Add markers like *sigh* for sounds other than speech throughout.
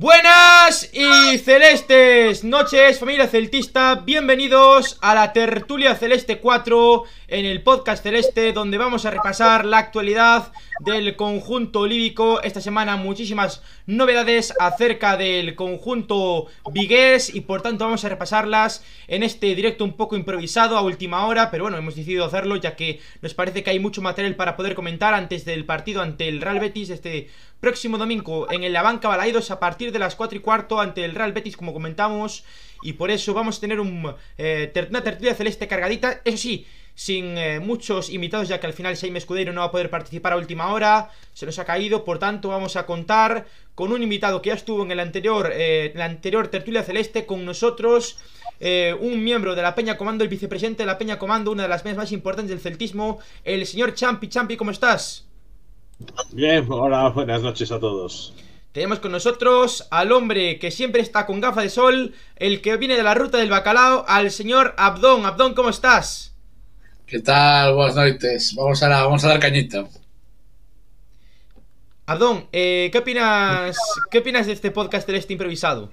Buenas y celestes noches, familia celtista, bienvenidos a la tertulia celeste 4 en el podcast celeste donde vamos a repasar la actualidad del conjunto olívico. Esta semana muchísimas novedades acerca del conjunto vigués y por tanto vamos a repasarlas en este directo un poco improvisado a última hora, pero bueno, hemos decidido hacerlo ya que nos parece que hay mucho material para poder comentar antes del partido ante el Real Betis este próximo domingo en la banca Balaidos a partir de las 4 y cuarto ante el Real Betis como comentamos y por eso vamos a tener un, eh, una tertulia celeste cargadita, eso sí, sin eh, muchos invitados ya que al final Jaime Escudero no va a poder participar a última hora, se nos ha caído, por tanto vamos a contar con un invitado que ya estuvo en el anterior, eh, la anterior tertulia celeste con nosotros, un miembro de la Peña Comando, el vicepresidente de la Peña Comando, una de las peñas más importantes del celtismo, el señor Champi. Champi, ¿cómo estás? Bien, hola, buenas noches a todos. Tenemos con nosotros al hombre que siempre está con gafa de sol, el que viene de la ruta del bacalao, al señor Abdón. Abdón, ¿cómo estás? ¿Qué tal? Buenas noches. Vamos a, vamos a dar cañita. Abdón, eh, ¿qué opinas qué opinas de este podcast este improvisado?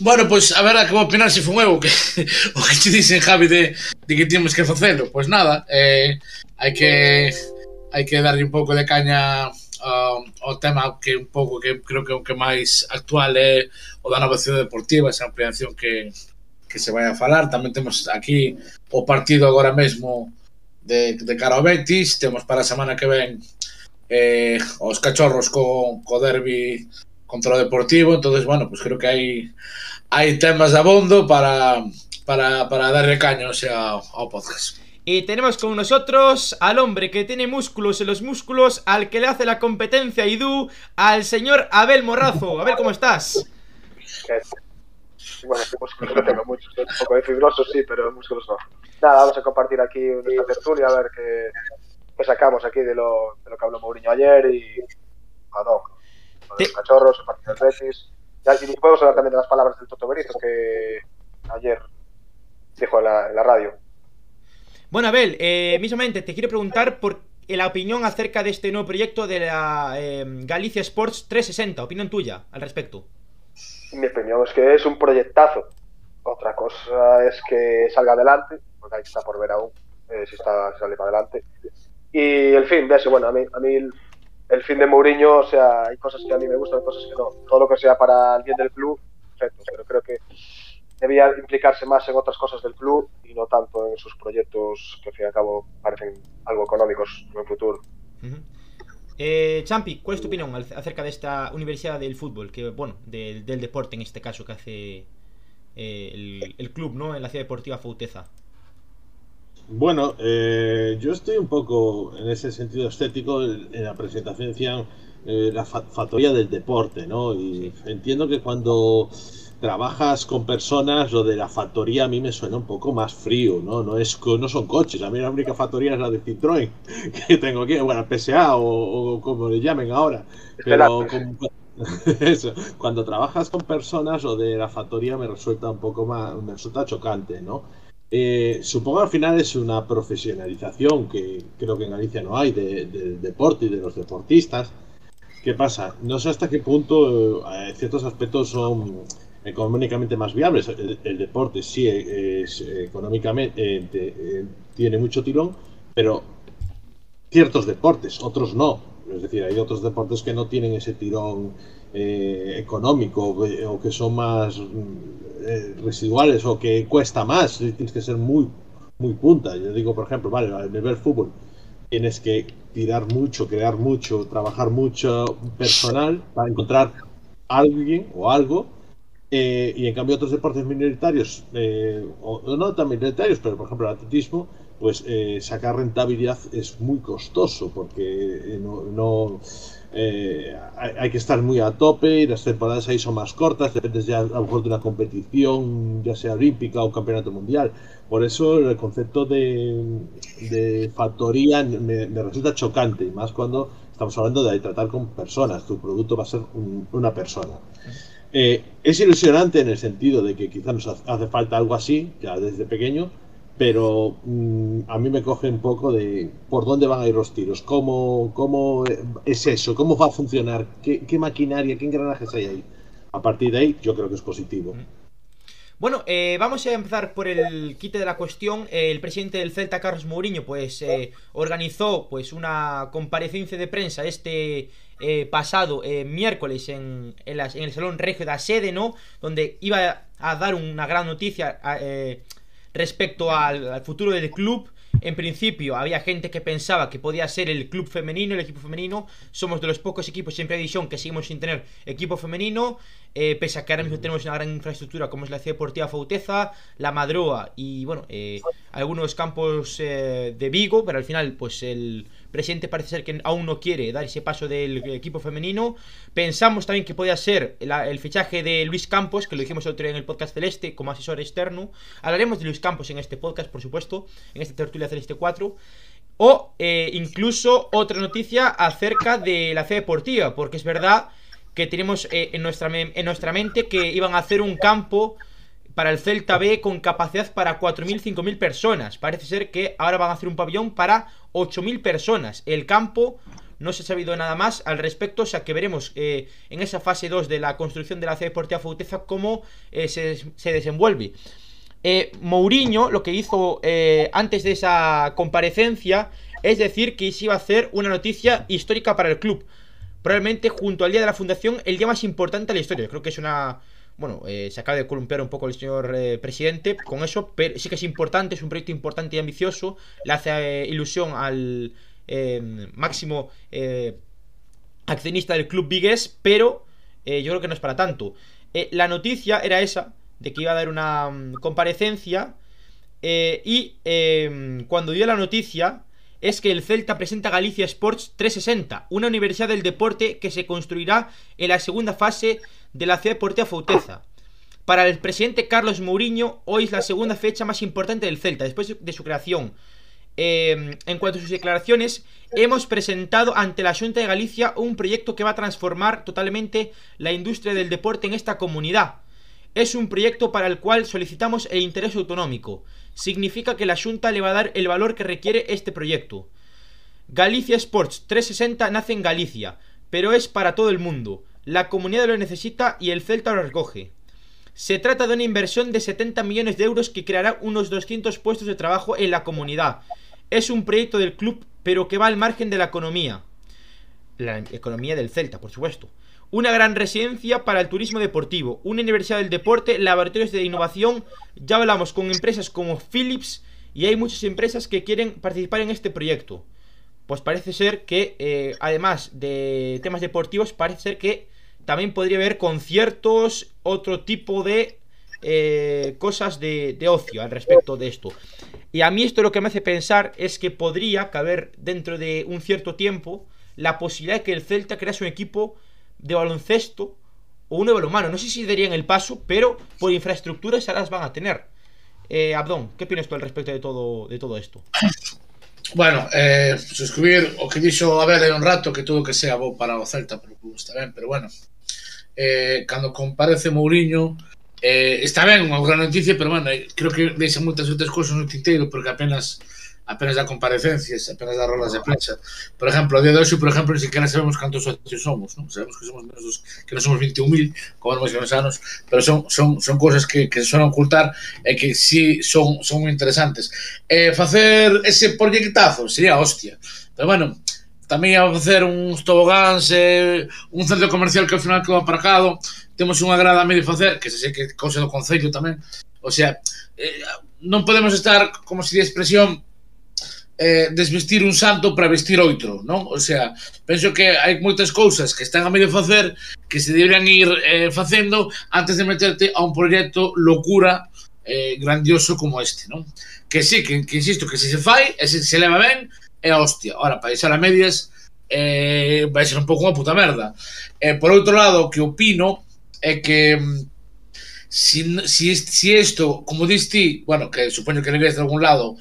Bueno, pues a ver a qué opinar si fue nuevo *laughs* que, o que te dicen Javi de, que tenemos que hacerlo. Pues nada, eh, hay que hai que darlle un pouco de caña ao, ao tema que un pouco que creo que o que máis actual é o da nova cidade deportiva, esa ampliación que, que se vai a falar. Tamén temos aquí o partido agora mesmo de, de cara ao Betis, temos para a semana que ven eh, os cachorros co, co derbi contra o Deportivo, entonces bueno, pues creo que hai hai temas de abondo para para, para darle caño o sea, ao podcast. Y tenemos con nosotros al hombre que tiene músculos en los músculos, al que le hace la competencia a Idu, al señor Abel Morrazo. Abel, ¿cómo estás? Bueno, músculos no tengo muchos, un poco de fibrosos sí, pero músculos no. Nada, vamos a compartir aquí nuestra tertulia, a ver qué, sacamos aquí de lo, de lo que habló Mourinho ayer y Adón, los cachorros, el partido de Betis. Y podemos hablar también de las palabras del Toto Benito que ayer dijo en la radio. Bueno, Abel, eh, mismamente te quiero preguntar por la opinión acerca de este nuevo proyecto de la eh, Galicia Sports 360. Opinión tuya al respecto. Mi opinión es que es un proyectazo. Otra cosa es que salga adelante, porque ahí está por ver aún eh, si está, sale para adelante. Y el fin de eso, bueno, a mí, a mí el, fin de Mourinho, o sea, hay cosas que a mí me gustan, hay cosas que no. Todo lo que sea para el bien del club, perfecto, pero creo que debía implicarse más en otras cosas del club y no tanto en sus proyectos que al fin y al cabo parecen algo económicos en el futuro. eh, Champi, ¿cuál es tu opinión acerca de esta Universidad del Fútbol, que bueno, del deporte en este caso que hace eh, el, club, ¿no? En la ciudad deportiva Fauteza. Bueno, eh, yo estoy un poco en ese sentido estético. En la presentación decían eh, la factoría del deporte, ¿no? Y entiendo que cuando trabajas con personas, lo de la factoría a mí me suena un poco más frío, ¿no? No, es, no son coches, a mí la única factoría es la de Citroën, *laughs* que tengo aquí, bueno, PSA o, como le llamen ahora. Pero *laughs* eso, cuando trabajas con personas, lo de la factoría me resulta un poco más, me resulta chocante, ¿no? Eh, supongo al final es una profesionalización que creo que en Galicia no hay del deporte y de los deportistas. ¿Qué pasa? No sé hasta qué punto eh, ciertos aspectos son económicamente más viables. El, deporte sí es, económicamente eh, eh, tiene mucho tirón, pero ciertos deportes, otros no. Es decir, hay otros deportes que no tienen ese tirón eh, económico o que son más residuales o que cuesta más. Tienes que ser muy, muy punta. Yo digo, por ejemplo, vale, al nivel fútbol tienes que tirar mucho, crear mucho, trabajar mucho personal para encontrar alguien o algo eh, y en cambio otros deportes minoritarios, eh, o no tan minoritarios, pero por ejemplo el atletismo, pues eh, sacar rentabilidad es muy costoso porque no, hay, que estar muy a tope y las temporadas ahí son más cortas, dependes ya a lo mejor de una competición, ya sea olímpica o campeonato mundial. Por eso el concepto de, factoría me, resulta chocante, y más cuando estamos hablando de tratar con personas, tu producto va a ser una persona. Eh, es ilusionante en el sentido de que quizás nos hace falta algo así, ya desde pequeño, pero mm, a mí me coge un poco de por dónde van a ir los tiros, cómo, cómo es eso, cómo va a funcionar, qué, maquinaria, qué engranajes hay ahí. a partir de ahí yo creo que es positivo. Bueno, eh, vamos a empezar por el quite de la cuestión. el presidente del Celta, Carlos Mourinho, pues eh, organizó pues una comparecencia de prensa este eh, pasado miércoles en, el Salón Regio de Sede, ¿no? Donde iba a dar una gran noticia respecto al, futuro del club. En principio había gente que pensaba que podía ser el club femenino, el equipo femenino. Somos de los pocos equipos en previsión que seguimos sin tener equipo femenino. Eh, pese a que ahora mismo tenemos una gran infraestructura como es la Ciudad Deportiva Fauteza, la Madroa y bueno, eh, algunos campos eh, de Vigo, pero al final pues el presidente parece ser que aún no quiere dar ese paso del equipo femenino. Pensamos también que podía ser el fichaje de Luis Campos, que lo dijimos otro día en el podcast Celeste como asesor externo. Hablaremos de Luis Campos en este podcast, por supuesto, en esta tertulia Celeste 4. O incluso otra noticia acerca de la Ciudad Deportiva, porque es verdad que tenemos eh, en, nuestra en nuestra mente que iban a hacer un campo para el Celta B con capacidad para 4.000, 5.000 personas. Parece ser que ahora van a hacer un pabellón para 8.000 personas. El campo no se ha sabido nada más al respecto, o sea que veremos eh, en esa fase 2 de la construcción de la ciudad deportiva Fauteza cómo eh, se, se, desenvuelve. Mourinho lo que hizo antes de esa comparecencia es decir que se iba a hacer una noticia histórica para el club probablemente junto al día de la fundación, el día más importante de la historia. creo que es una... Bueno, eh, se acaba de columpiar un poco el señor eh, presidente con eso, pero sí que es importante, es un proyecto importante y ambicioso. Le hace eh, ilusión al máximo accionista del club Vigues, pero yo creo que no es para tanto. la noticia era esa, de que iba a dar una mm, comparecencia, y cuando dio la noticia, es que el Celta presenta Galicia Sports 360, una universidad del deporte que se construirá en la segunda fase de la ciudad deportiva Fauteza. Para el presidente Carlos Mourinho, hoy es la segunda fecha más importante del Celta, después de su creación. Em, en cuanto a sus declaraciones, hemos presentado ante la Junta de Galicia un proyecto que va a transformar totalmente la industria del deporte en esta comunidad. Es un proyecto para el cual solicitamos el interés autonómico significa que la Junta le va a dar el valor que requiere este proyecto. Galicia Sports 360 nace en Galicia, pero es para todo el mundo. La comunidad lo necesita y el Celta lo recoge. Se trata de una inversión de 70 millones de euros que creará unos 200 puestos de trabajo en la comunidad. Es un proyecto del club, pero que va al margen de la economía. La economía del Celta, por supuesto una gran residencia para el turismo deportivo, una universidad del deporte, laboratorios de innovación. Ya hablamos con empresas como Philips y hay muchas empresas que quieren participar en este proyecto. Pues parece ser que, eh, además de temas deportivos, parece ser que también podría haber conciertos, otro tipo de eh, cosas de, de ocio al respecto de esto. Y a mí esto lo que me hace pensar es que podría caber dentro de un cierto tiempo la posibilidad de que el Celta crease un equipo de baloncesto o uno de balonmano. No sé si darían el paso, pero por infraestructuras ya las van a tener. Eh, Abdón, ¿qué opinas tú al respecto de todo, de todo esto? *laughs* Bueno, eh, suscribir o que dixo Abel en un rato que todo que sea bo para o Celta pero club está ben, pero bueno. Eh, cando comparece Mourinho eh, está ben, unha gran noticia pero bueno, eh, creo que deixa moitas outras cousas no tinteiro porque apenas apenas da comparecencias, apenas das rolas de prensa. Por exemplo, a día de hoxe, por exemplo, ni siquiera sabemos cantos socios somos, non? Sabemos que somos menos dos, que non somos 21.000, como nos menos anos, pero son, son, son cousas que, que son ocultar e que sí son, son interesantes. Eh, facer ese proyectazo sería hostia, pero bueno, tamén a facer uns tobogáns, eh, un centro comercial que ao final quedou aparcado, temos unha grada a medio facer, que se sei que cousa do Concello tamén, o sea, eh, non podemos estar, como se di expresión, eh, desvestir un santo para vestir outro, non? O sea, penso que hai moitas cousas que están a medio facer que se deberían ir eh, facendo antes de meterte a un proxecto locura eh, grandioso como este, non? Que sí, que, que insisto, que se se fai, e se, se leva ben, é a hostia. Ora, para deixar a medias, eh, vai ser un pouco unha puta merda. Eh, por outro lado, o que opino é que mm, si, si, si esto, como diste, bueno, que supoño que leves de algún lado,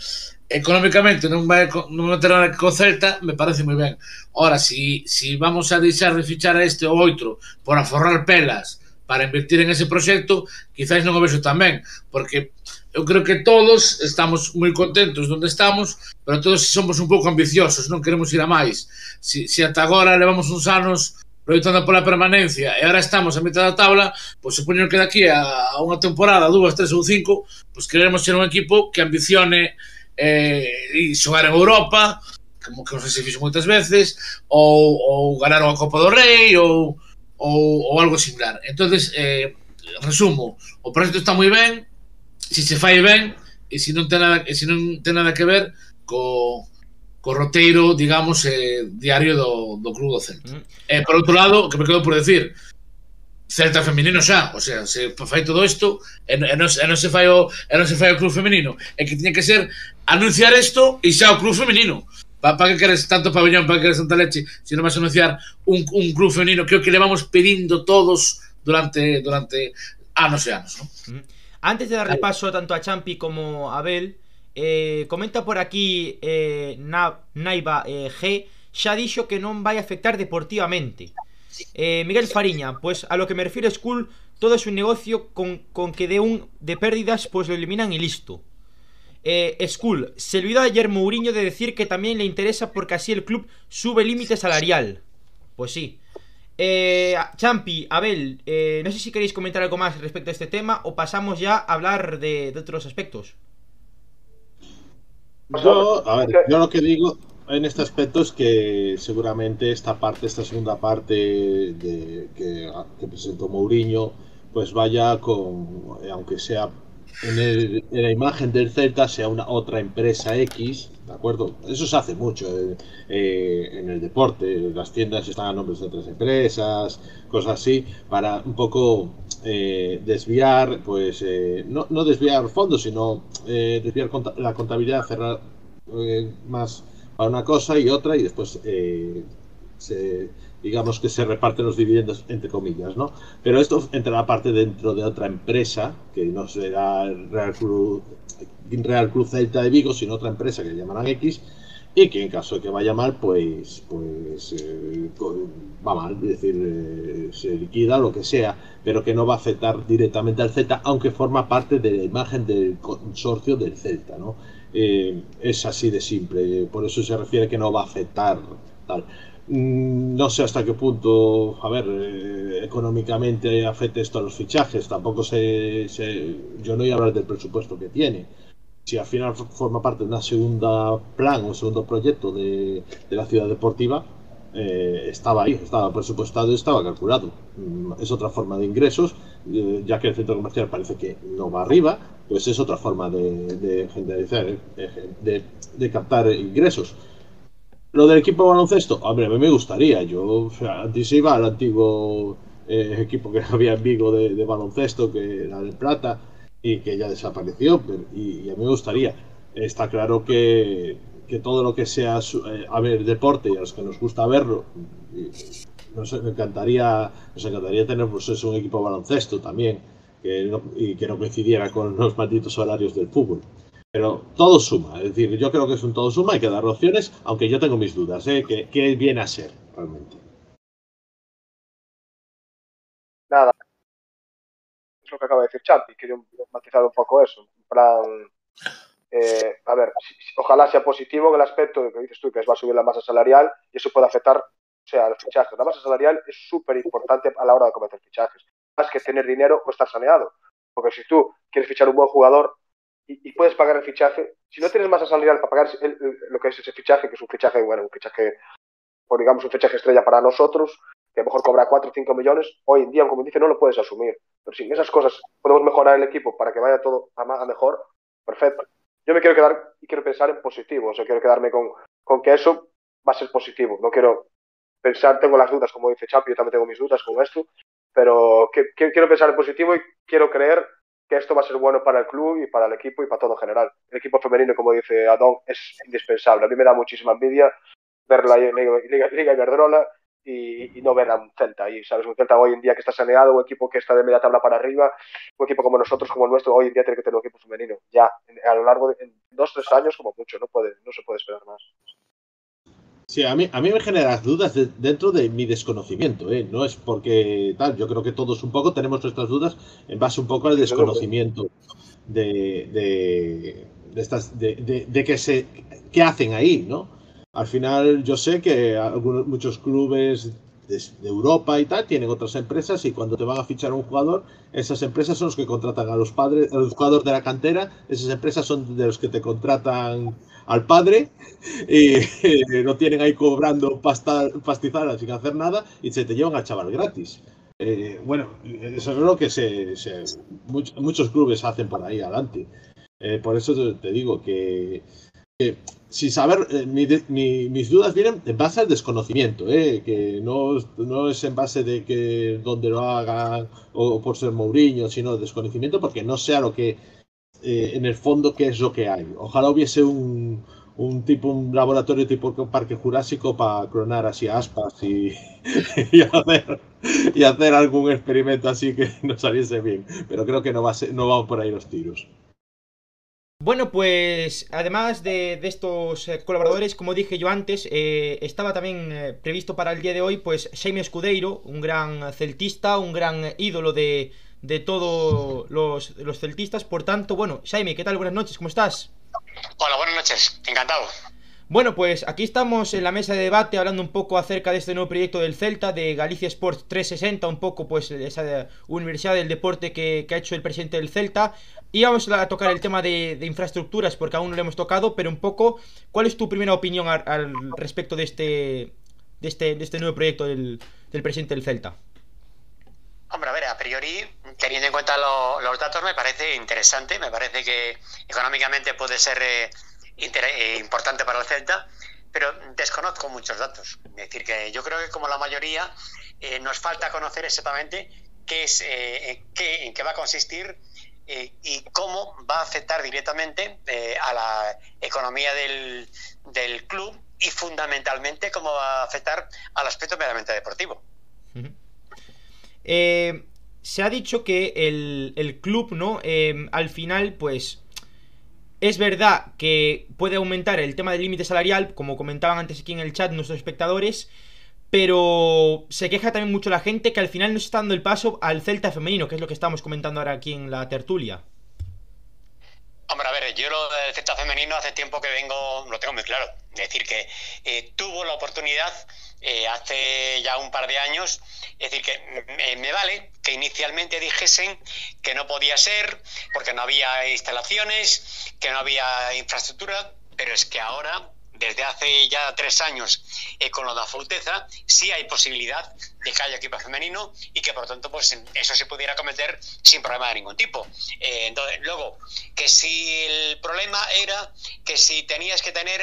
económicamente non vai non terá nada que co Celta, me parece moi ben. Ora, si, si vamos a deixar de fichar a este ou outro por aforrar pelas para invertir en ese proxecto, quizás non o vexo tamén, porque eu creo que todos estamos moi contentos onde estamos, pero todos somos un pouco ambiciosos, non queremos ir a máis. Si, si ata agora levamos uns anos proyectando pola permanencia e agora estamos a mitad da tabla, pois supoño que daqui a, a unha temporada, dúas, tres ou cinco, pois queremos ser un equipo que ambicione eh, e xogar en Europa, como que non sei se fixo moitas veces, ou, ou ganar unha Copa do Rei, ou, ou, ou algo similar. entonces eh, resumo, o proxecto está moi ben, se se fai ben, e se non ten nada, e se non ten nada que ver co, co roteiro, digamos, eh, diario do, do Club do Celta. Mm. Eh, por outro lado, que me quedo por decir, Celta feminino xa, o sea, se fai todo isto e, e, non, e non se fai o e non se fai o club feminino, é que tiña que ser anunciar isto e xa o club feminino. Pa, pa que queres tanto pabellón, pa que queres tanta leche, se non vas anunciar un, un club feminino, o que le vamos pedindo todos durante durante anos e anos, ¿no? Mm. Antes de dar repaso tanto a Champi como a Abel, eh, comenta por aquí eh, Na, Naiva eh, G, xa dixo que non vai afectar deportivamente. Eh, Miguel Fariña Pues a lo que me refiero School Todo es un negocio con, con que de un de pérdidas Pues lo eliminan y listo eh, School, se olvidó ayer Mourinho de decir que también le interesa porque así el club sube límite salarial. Pues sí. Eh, Champi, Abel, eh, no sé si queréis comentar algo más respecto a este tema o pasamos ya a hablar de, de otros aspectos. Yo, a ver, yo lo que digo en este aspecto es que seguramente esta parte, esta segunda parte de, que, que presentó Mourinho, pues vaya con, aunque sea en, el, en, la imagen del Celta, sea una otra empresa X, ¿de acuerdo? Eso se hace mucho eh, eh, en el deporte, las tiendas están a nombres de otras empresas, cosas así, para un poco eh, desviar, pues, eh, no, no, desviar fondos, sino eh, desviar la contabilidad, cerrar más para una cosa y otra y después se, digamos que se reparten los dividendos entre comillas, ¿no? Pero esto entrará parte dentro de otra empresa, que no será Real Cruz, Real Cruz Celta de Vigo, sino otra empresa que llamarán X, y que en caso de que vaya mal, pues, pues eh, va mal, es decir, eh, se liquida lo que sea, pero que no va a afectar directamente al Celta, aunque forma parte de la imagen del consorcio del Celta, ¿no? Eh, es así de simple, por eso se refiere que no va a afectar tal. Mm, no sé hasta qué punto, a ver, eh, económicamente afecte esto a los fichajes, tampoco sé, sé, yo no voy a hablar del presupuesto que tiene si al final forma parte de una segunda plan o segundo proyecto de, de la ciudad deportiva, eh, estaba ahí, estaba presupuestado estaba calculado. Mm, es otra forma de ingresos, eh, ya que el centro comercial parece que no va arriba, pues es otra forma de, de, eh, de, de captar ingresos. Lo del equipo baloncesto, hombre, a mí me gustaría. Yo o sea, antes iba al antiguo eh, equipo que *laughs* había en Vigo de, de baloncesto, que era de plata y que ya desapareció. Pero, y, y, a mí me gustaría. Está claro que, que todo lo que sea eh, a ver deporte y a los que nos gusta verlo, nos encantaría, nos encantaría tener pues, un equipo de baloncesto también que y que no coincidiera con los malditos horarios del fútbol. Pero todo suma, es decir, yo creo que es un todo suma, hay que dar opciones, aunque yo tengo mis dudas, ¿eh? ¿Qué, qué viene a ser realmente? Nada, es lo que acaba de decir Champi, quería matizar un poco eso. En plan, eh, a ver, ojalá sea positivo en el aspecto de que dices tú que va a subir la masa salarial y eso puede afectar, o sea, los fichajes. La masa salarial es súper importante a la hora de cometer fichajes. Más que tener dinero o estar saneado. Porque si tú quieres fichar un buen jugador y, puedes pagar el fichaje, si no tienes masa salarial para pagar el, lo que es ese fichaje, que es un fichaje, bueno, un fichaje, por digamos, un fichaje estrella para nosotros, que a lo mejor cobra 4 o 5 millones, hoy en día, como dice, no lo puedes asumir. Pero si en esas cosas podemos mejorar el equipo para que vaya todo a, a mejor, perfecto. Yo me quiero quedar y quiero pensar en positivo, o sea, quiero quedarme con, con que eso va a ser positivo. No quiero pensar, tengo las dudas, como dice Champi, yo también tengo mis dudas con esto, pero que, que, quiero pensar en positivo y quiero creer que esto va a ser bueno para el club y para el equipo y para todo en general. El equipo femenino, como dice Adón, es indispensable. A mí me da muchísima envidia ver la Liga, Liga, Liga Iberdrola y, y, no ver a un Celta ahí, ¿sabes? Un Celta hoy en día que está saneado, un equipo que está de media tabla para arriba, un equipo como nosotros, como el nuestro, hoy en día tiene que tener un equipo femenino. Ya, a lo largo de en dos, tres años, como mucho, no, puede, no se puede esperar más. Sí, a mí, a mí me genera dudas de, dentro de mi desconocimiento, ¿eh? No es porque tal, yo creo que todos un poco tenemos nuestras dudas en base un poco al desconocimiento de, de, de estas, de, de, de que se, qué hacen ahí, ¿no? Al final yo sé que algunos, muchos clubes de, Europa y tal, tienen otras empresas y cuando te van a fichar a un jugador, esas empresas son los que contratan a los padres, a los jugadores de la cantera, esas empresas son de los que te contratan al padre y *laughs* lo tienen ahí cobrando pasta, pastizadas sin hacer nada y se te llevan al chaval gratis. Eh, bueno, eso es lo que se, muchos, clubes hacen por ahí adelante. Eh, por eso te, digo que, sin saber, eh, mis dudas vienen en base al desconocimiento, que no, no, es en base de que donde lo hagan o por ser Mourinho, sino desconocimiento porque no sea lo que en el fondo qué es lo que hay. Ojalá hubiese un, tipo, un laboratorio tipo parque jurásico para clonar así aspas *laughs* y, hacer, y hacer algún experimento así que *laughs* nos saliese bien. Pero creo que no va, a ser, no va por ahí los tiros. Bueno, pues además de, estos eh, colaboradores, como dije yo antes, eh, estaba también eh, previsto para el día de hoy, pues Jaime Escudeiro, un gran celtista, un gran ídolo de, de todos los, los celtistas. Por tanto, bueno, Jaime, ¿qué tal? Buenas noches, ¿cómo estás? Hola, buenas noches, encantado. Bueno, pues aquí estamos en la mesa de debate hablando un poco acerca de este nuevo proyecto del Celta, de Galicia Sports 360, un poco pues esa universidad del deporte que, ha hecho el presidente del Celta. Y vamos a tocar el tema de, infraestructuras porque aún no lo hemos tocado, pero un poco, ¿cuál es tu primera opinión al, respecto de este, de este, de este nuevo proyecto del, presidente del Celta? Hombre, a ver, a priori, teniendo en cuenta los datos, me parece interesante, me parece que económicamente puede ser... Eh, importante para el Celta, pero desconozco muchos datos. Es decir, que yo creo que como la mayoría eh, nos falta conocer exactamente qué es, eh, qué, en qué va a consistir y cómo va a afectar directamente a la economía del, del, club y fundamentalmente cómo va a afectar al aspecto meramente deportivo. se ha dicho que el, el club, ¿no? al final, pues es verdad que puede aumentar el tema del límite salarial, como comentaban antes aquí en el chat nuestros espectadores, pero se queja también mucho la gente que al final no se está dando el paso al Celta femenino, que es lo que estamos comentando ahora aquí en la tertulia. Hombre, a ver, yo lo del Celta femenino hace tiempo que vengo, lo tengo muy claro. Es decir, que eh, tuvo la oportunidad eh, hace ya un par de años. Es decir, que me, vale que inicialmente dijesen que no podía ser porque no había instalaciones, que no había infraestructura, pero es que ahora desde hace ya tres años eh, con lo de Afauteza, sí hay posibilidad de que haya equipo femenino y que por lo tanto pues eso se pudiera cometer sin problema de ningún tipo. Eh, entonces, luego, que si el problema era que si tenías que tener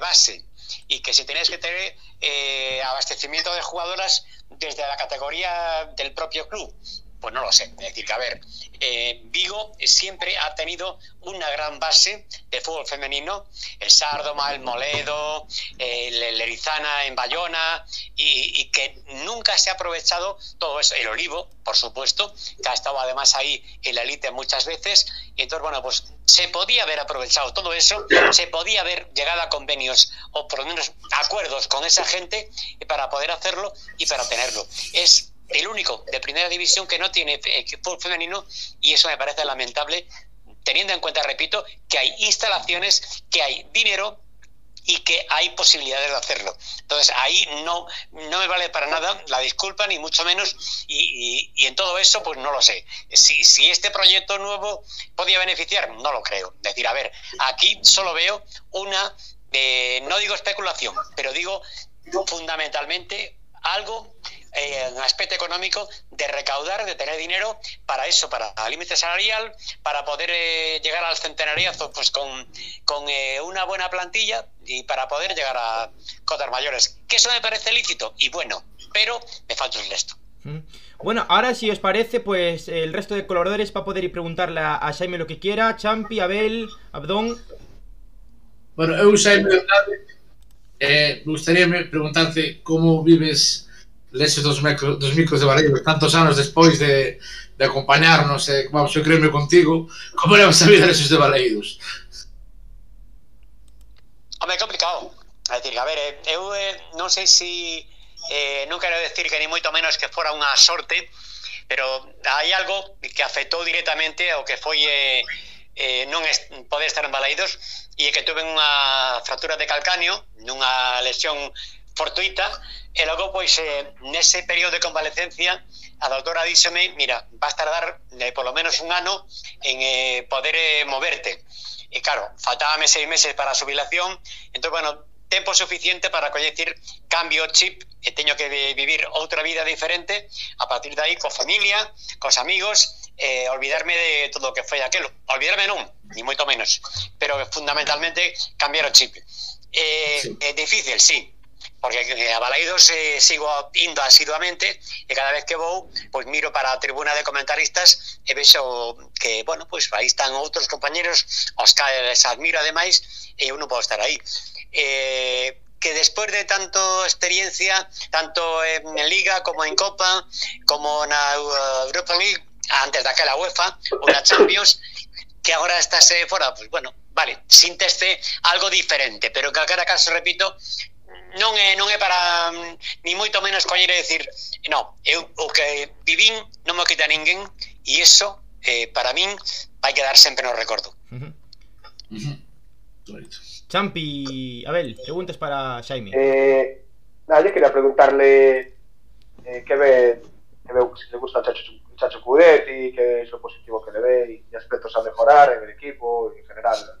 base y que si tenías que tener eh, abastecimiento de jugadoras desde la categoría del propio club. Pues no lo sé. Es decir, que a ver, eh, Vigo siempre ha tenido una gran base de fútbol femenino, el Sardoma, el Moledo, el, Erizana en Bayona, y, que nunca se ha aprovechado todo eso. El Olivo, por supuesto, que ha estado además ahí en la élite muchas veces, y entonces, bueno, pues se podía haber aprovechado todo eso, se podía haber llegado a convenios o por lo menos acuerdos con esa gente para poder hacerlo y para tenerlo. Es el único de primera división que no tiene fútbol femenino y eso me parece lamentable teniendo en cuenta, repito, que hay instalaciones, que hay dinero y que hay posibilidades de hacerlo. Entonces ahí no, no me vale para nada la disculpa, ni mucho menos, y, en todo eso, pues no lo sé. Si, si este proyecto nuevo podía beneficiar, no lo creo. Es decir, a ver, aquí solo veo una, eh, no digo especulación, pero digo fundamentalmente algo en aspecto económico de recaudar, de tener dinero para eso, para límite salarial, para poder eh, llegar al centenariazo pues con, con eh, una buena plantilla y para poder llegar a cotas mayores. Que eso me parece lícito y bueno, pero me falta el resto. Bueno, ahora si os parece, pues el resto de colaboradores va a poder ir preguntarle a, Jaime lo que quiera, Champi, Abel, Abdón. Bueno, eu, Jaime, eh, gustaríame preguntarte como vives leses dos, micro, dos micros de Valeiros tantos anos despois de, de acompañarnos e, eh, vamos, eu creme contigo como levas a vida leses de Valeiros? Home, é complicado é dicir, a ver, eh, eu eh, non sei se si, eh, non quero decir que ni moito menos que fora unha sorte pero hai algo que afectou directamente ao que foi eh, eh, non es, poden estar embalaídos e que tuve unha fractura de calcáneo nunha lesión fortuita e logo pois eh, nese período de convalecencia a doutora díxome, mira, vas tardar eh, polo menos un ano en eh, poder eh, moverte. E claro, faltábame seis meses para a jubilación, entón, bueno, tempo suficiente para coñecir cambio chip e teño que vivir outra vida diferente a partir de aí co familia, cos amigos eh, olvidarme de todo o que foi aquelo. Olvidarme non, ni moito menos, pero fundamentalmente cambiar o chip. Eh, sí. É difícil, sí, porque eh, a Balaidos eh, sigo indo asiduamente e cada vez que vou, pois miro para a tribuna de comentaristas e vexo que, bueno, pois aí están outros compañeros aos que les admiro ademais e eu non podo estar aí. Eh, que despois de tanto experiencia, tanto en Liga como en Copa, como na Europa League, antes daquela UEFA ou Champions que agora estase fora, pois bueno, vale, síntese algo diferente, pero en calquera caso, repito, non é non é para mm, ni moito menos coñer e decir, non, eu o que vivín non me quita ninguén e iso eh, para min vai quedar sempre no recordo. Uh -huh. Uh -huh. Champi, Abel, preguntas para Xaime. Eh, nada, yo quería preguntarle eh, que ve que ve si le gusta a Chacho Chacho Cudetti, qué es lo positivo que le ve y, aspectos a mejorar en el equipo y en general.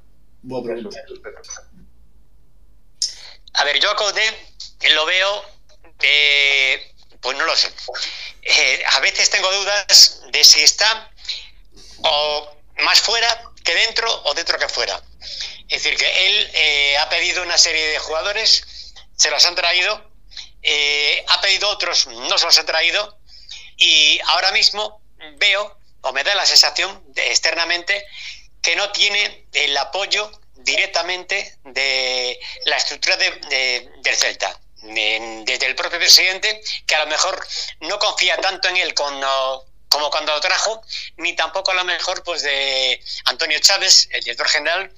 a ver, yo a Code lo veo, eh, pues no lo sé. Eh, a veces tengo dudas de si está o más fuera que dentro o dentro que fuera. Es decir, que él eh, ha pedido una serie de jugadores, se los han traído, eh, ha pedido otros, no se los ha traído, y ahora mismo veo, o me da la sensación externamente, que no tiene el apoyo directamente de la estructura de, de, del Celta. desde el propio presidente, que a lo mejor no confía tanto en él como cuando lo trajo, ni tampoco a lo mejor pues de Antonio Chávez, el director general,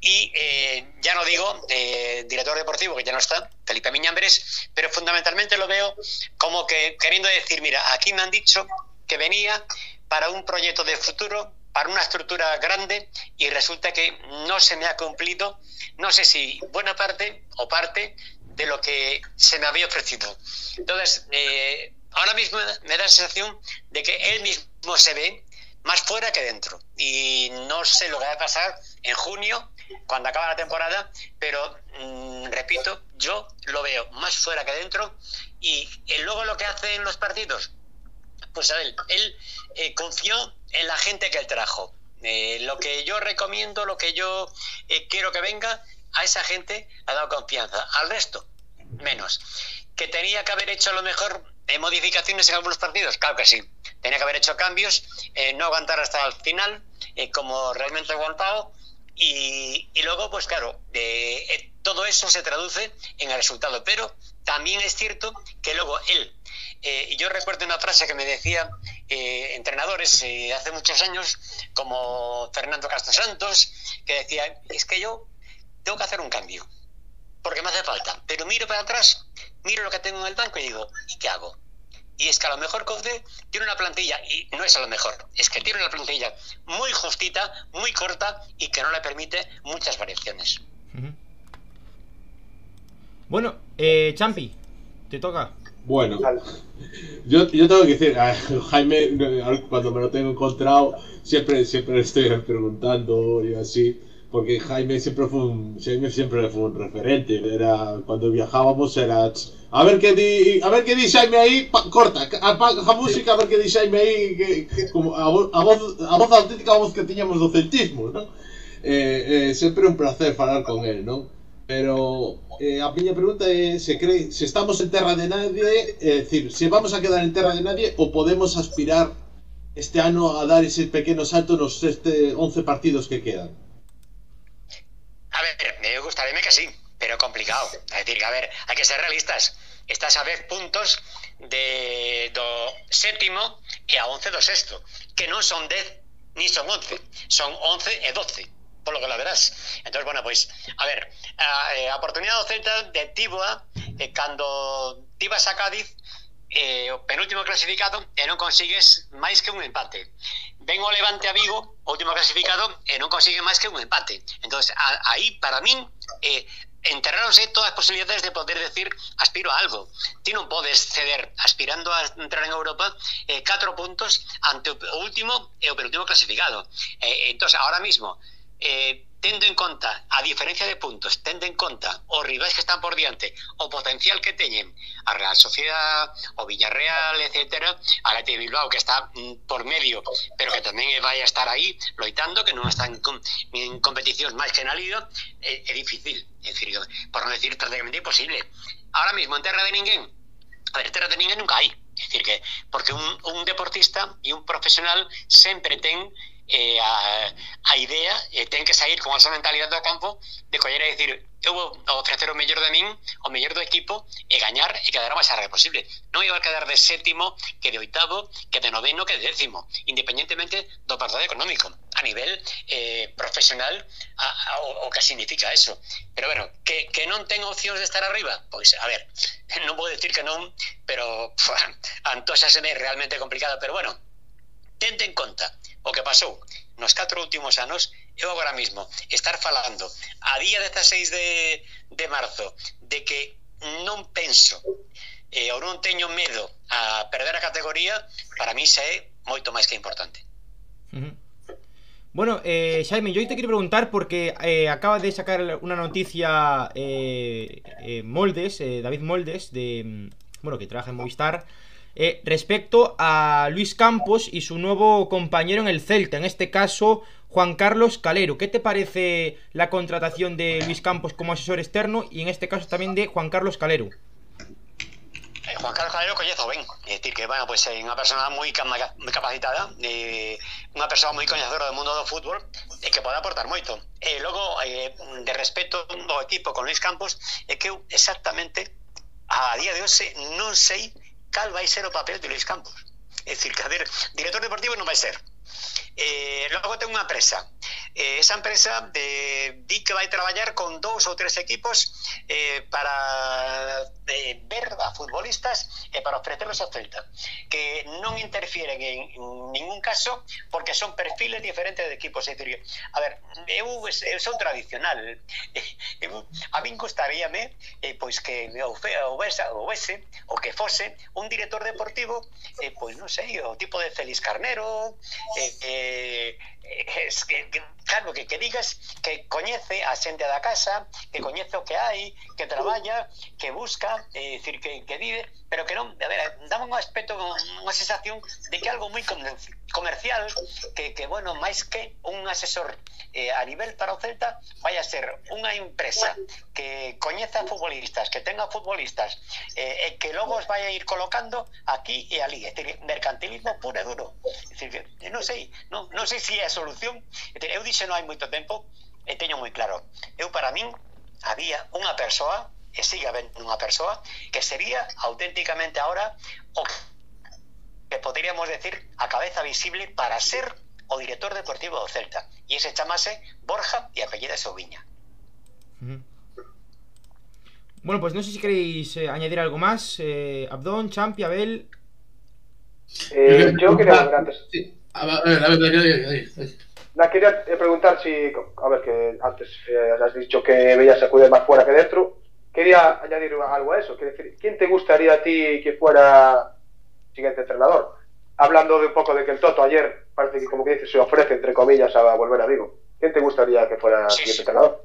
y eh, ya no digo eh, director deportivo, que ya no está, Felipe Miñambres, pero fundamentalmente lo veo como que queriendo decir, mira, aquí me han dicho que venía para un proyecto de futuro, para una estructura grande, y resulta que no se me ha cumplido, no sé si buena parte o parte de lo que se me había ofrecido. Entonces, eh, ahora mismo me da la sensación de que él mismo se ve más fuera que dentro. Y no sé lo que va a pasar en junio, cuando acaba la temporada, pero mmm, repito, yo lo veo más fuera que dentro y eh, luego lo que hace en los partidos, pues a ver, él eh, confió en la gente que él trajo. Eh, lo que yo recomiendo, lo que yo eh, quiero que venga, a esa gente ha dado confianza. Al resto, menos. Que tenía que haber hecho a lo mejor modificaciones en algunos partidos, claro que sí. Tenía que haber hecho cambios, no aguantar hasta el final, como realmente ha aguantado, y, luego, pues claro, eh, todo eso se traduce en el resultado. Pero también es cierto que luego él, eh, yo recuerdo una frase que me decía eh, entrenadores eh, hace muchos años, como Fernando Castro Santos, que decía, es que yo tengo que hacer un cambio, porque me hace falta. Pero miro para atrás, miro lo que tengo en el banco y digo, ¿y qué hago? Y es que a lo mejor Code tiene una plantilla, y no es a lo mejor, es que tiene una plantilla muy justita, muy corta y que no le permite muchas variaciones. Uh -huh. Bueno, eh, Champi, te toca. Bueno, yo, yo tengo que decir, a Jaime, cuando me lo tengo encontrado, siempre, siempre le estoy preguntando y así, porque Jaime siempre fue un, Jaime siempre fue un referente, era, cuando viajábamos era a ver qué di, a ver qué di Jaime aí, pa, corta, apaga a música, a ver qué di Jaime aí, que, que como a, voz, a voz, a voz auténtica a voz que tiñamos do celtismo, non? Eh, eh, sempre un placer falar con él, non? Pero eh, a miña pregunta é se cree, se estamos en terra de nadie, é dicir, se vamos a quedar en terra de nadie ou podemos aspirar este ano a dar ese pequeno salto nos este 11 partidos que quedan. A ver, me gustaría que sí, pero complicado. Es decir, a ver, hay que ser realistas. Estás a 10 puntos de do séptimo e a 11 do sexto, que non son 10 ni son 11, son 11 e 12 polo que la verás. Entonces, bueno, pois, a ver, a, eh, eh a oportunidade do Celta de Tiboa, eh, cando Tibas a Cádiz, eh, o penúltimo clasificado, e non consigues máis que un empate. Ven o Levante a Vigo, último clasificado, e non consigue máis que un empate. Entonces, a, aí, para min, eh, enterráronse todas las posibilidades de poder decir aspiro a algo. Ti non podes ceder aspirando a entrar en Europa eh, catro puntos ante o último e o penúltimo clasificado. Eh, entón, ahora mismo, eh, tendo en conta a diferencia de puntos, tendo en conta os rivais que están por diante, o potencial que teñen a Real Sociedad, o Villarreal, etcétera, a Leti de Bilbao que está mm, por medio, pero que tamén vai a estar aí loitando, que non está en, en competicións máis que na Liga, é, é difícil, é dicir, por non decir prácticamente imposible. Ahora mismo en terra de ninguén, a ver, terra de ninguén nunca hai, é dicir que porque un, un deportista e un profesional sempre ten eh, a, a idea eh, e ten que sair con esa mentalidade do campo de coller e dicir eu vou ofrecer o mellor de min, o mellor do equipo e gañar e quedar o máis arriba posible. Non iba a quedar de sétimo que de oitavo, que de noveno, que de décimo, independentemente do partido económico, a nivel eh, profesional a, a, o, o que significa eso. Pero bueno, que, que non ten opcións de estar arriba? Pois, a ver, *laughs* non vou decir que non, pero *laughs* pff, Antoxa se me realmente complicado, pero bueno, tente en conta o que pasou nos catro últimos anos eu agora mismo estar falando a día 16 de, de marzo de que non penso eh, ou non teño medo a perder a categoría para mí xa é moito máis que importante uh -huh. Bueno, eh, Xaime, yo te quiero preguntar porque eh, acaba de sacar una noticia eh, eh, Moldes, eh, David Moldes de, mm, bueno, que trabaja en Movistar eh, respecto a Luis Campos y su nuevo compañero en el Celta, en este caso Juan Carlos Calero. ¿Qué te parece la contratación de Luis Campos como asesor externo y en este caso también de Juan Carlos Calero? Eh, Juan Carlos Calero coñezo ben, é dicir que, bueno, pues, é unha persona moi capacitada, eh, unha persona moi coñecedora do mundo do fútbol que pode aportar logo, eh, de respeto do equipo con Luis Campos, é que exactamente a día de hoxe non sei cal vai ser o papel de Luis Campos. É dicir, que a ver, director deportivo non vai ser. Eh, logo ten unha empresa. Eh, esa empresa de, di que vai traballar con dous ou tres equipos eh, para eh, ver a futbolistas e para ofrecerlos ao Celta que non interfieren en ningún caso porque son perfiles diferentes de equipos. É dicir, a ver, eu, eu son tradicional. *laughs* Eu, a min gustaríame eh, pois que houvese, houvese o que fose un director deportivo eh, pois non sei, o tipo de Félix Carnero eh, eh, es que, que, claro, que, que digas que coñece a xente da casa, que coñece o que hai, que traballa, que busca, é decir, que, que vive, pero que non, a ver, dame un aspecto, unha sensación de que algo moi condensi, comercial que, que bueno, máis que un asesor eh, a nivel para o Celta vai a ser unha empresa que coñeza futbolistas, que tenga futbolistas eh, e que logo os vai a ir colocando aquí e ali, é dicir, mercantilismo puro e duro. É dicir, non sei, non, non sei se é a solución. Dicir, eu dixen non hai moito tempo e teño moi claro. Eu para min había unha persoa e sigue habendo unha persoa que sería auténticamente ahora o que poderíamos decir a cabeza visible para ser o director deportivo do Celta e ese chamase Borja e apellida Soviña Bueno, pues no sé si queréis eh, añadir algo más eh, Abdón, Champi, Abel eh, Yo quería antes a ver, a ver, a ver, a ver. La quería preguntar si, a ver, que antes eh, has dicho que veías acudir más fuera que dentro. Quería añadir algo a eso. Decir, ¿Quién te gustaría a ti que fuera siguiente entrenador? Hablando de un poco de que el Toto ayer parece que, como que dice, se ofrece, entre comillas, a volver a Vigo. ¿Quién te gustaría que fuera Sí, siguiente sí. entrenador?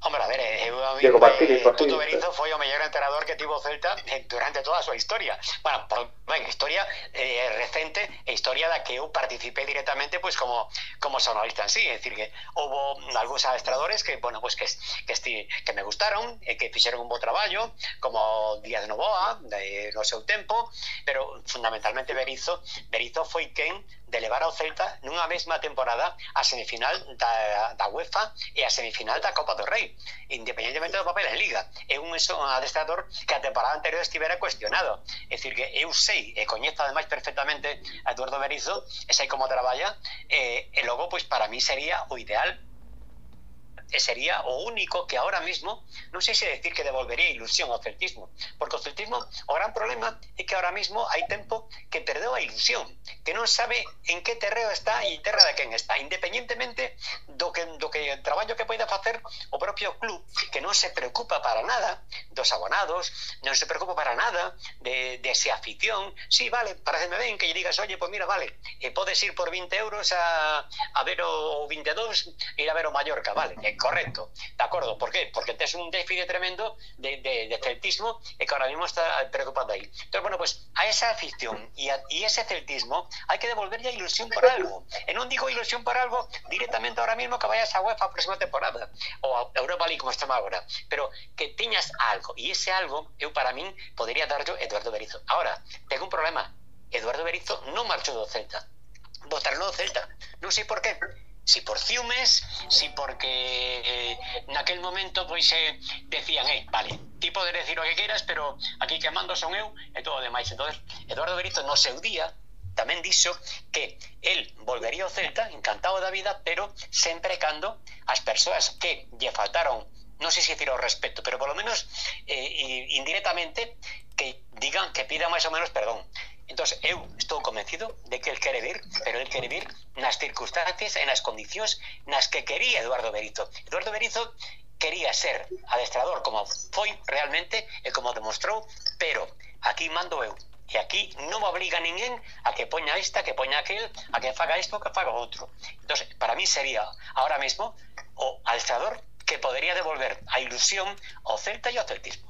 Hombre, a ver, eh, Diego Martínez, eh, Tuto. Berizzo foi o mellor entrenador que tivo o Celta eh, durante toda súa historia. Bueno, por, ben, historia eh, recente e historia da que eu participei directamente pois como como sonorista en sí, é dicir que houve algúns adestradores que, bueno, pois que que esti, que me gustaron e que fixeron un bo traballo, como Díaz Novoa, de, no seu tempo, pero fundamentalmente Berizzo, Berizzo foi quen de levar ao Celta nunha mesma temporada a semifinal da, da UEFA e a semifinal da Copa do Rei independentemente do papel en Liga. É un, un adestrador que a temporada anterior estivera cuestionado. É dicir que eu sei e coñezo ademais perfectamente a Eduardo Berizo e sei como traballa e, e logo pois para mí sería o ideal sería o único que ahora mismo, non sei se decir que devolvería ilusión ao celtismo, porque o celtismo o gran problema é que ahora mismo hai tempo que perdeu a ilusión, que non sabe en que terreo está e terra de quen está, independentemente do que, do que traballo que poida facer o propio club, que non se preocupa para nada dos abonados, non se preocupa para nada de, de esa afición, sí, vale, pareceme ben que lle digas, oye, pues mira, vale, eh, podes ir por 20 euros a, a ver o, o 22, ir a ver o Mallorca, vale, eh, correcto, de acordo, por qué? Porque tes un déficit tremendo de, de, de celtismo que ahora mismo está preocupado aí. Entonces, bueno, pues a esa afición e ese celtismo hai que devolverlle a ilusión por algo. E non digo ilusión por algo directamente ahora mismo que vayas a UEFA próxima temporada ou a Europa League como estamos agora, pero que tiñas algo e ese algo eu para min podería darlo Eduardo Berizzo. Ahora, tengo un problema. Eduardo Berizzo non marchou do Celta. Botaron do Celta. Non sei por qué si por ciumes, si porque eh, naquel momento pois eh, decían, eh, vale, ti podes decir o que queiras, pero aquí que mando son eu e todo o demais. Entonces, Eduardo Berito no seu día tamén dixo que el volvería ao Celta encantado da vida, pero sempre cando as persoas que lle faltaron non sei se tiro o respeto, pero polo menos eh, indirectamente que digan que pida máis ou menos perdón. Entón, eu estou convencido de que el quere vir, pero el quere vir nas circunstancias e nas condicións nas que quería Eduardo Berizo. Eduardo Berizo quería ser adestrador como foi realmente e como demostrou, pero aquí mando eu. E aquí non me obliga ninguén a que poña esta, que poña aquel, a que faga isto, que faga outro. Entón, para mí sería ahora mesmo o adestrador que podría devolver a ilusión ao Celta e ao celtismo.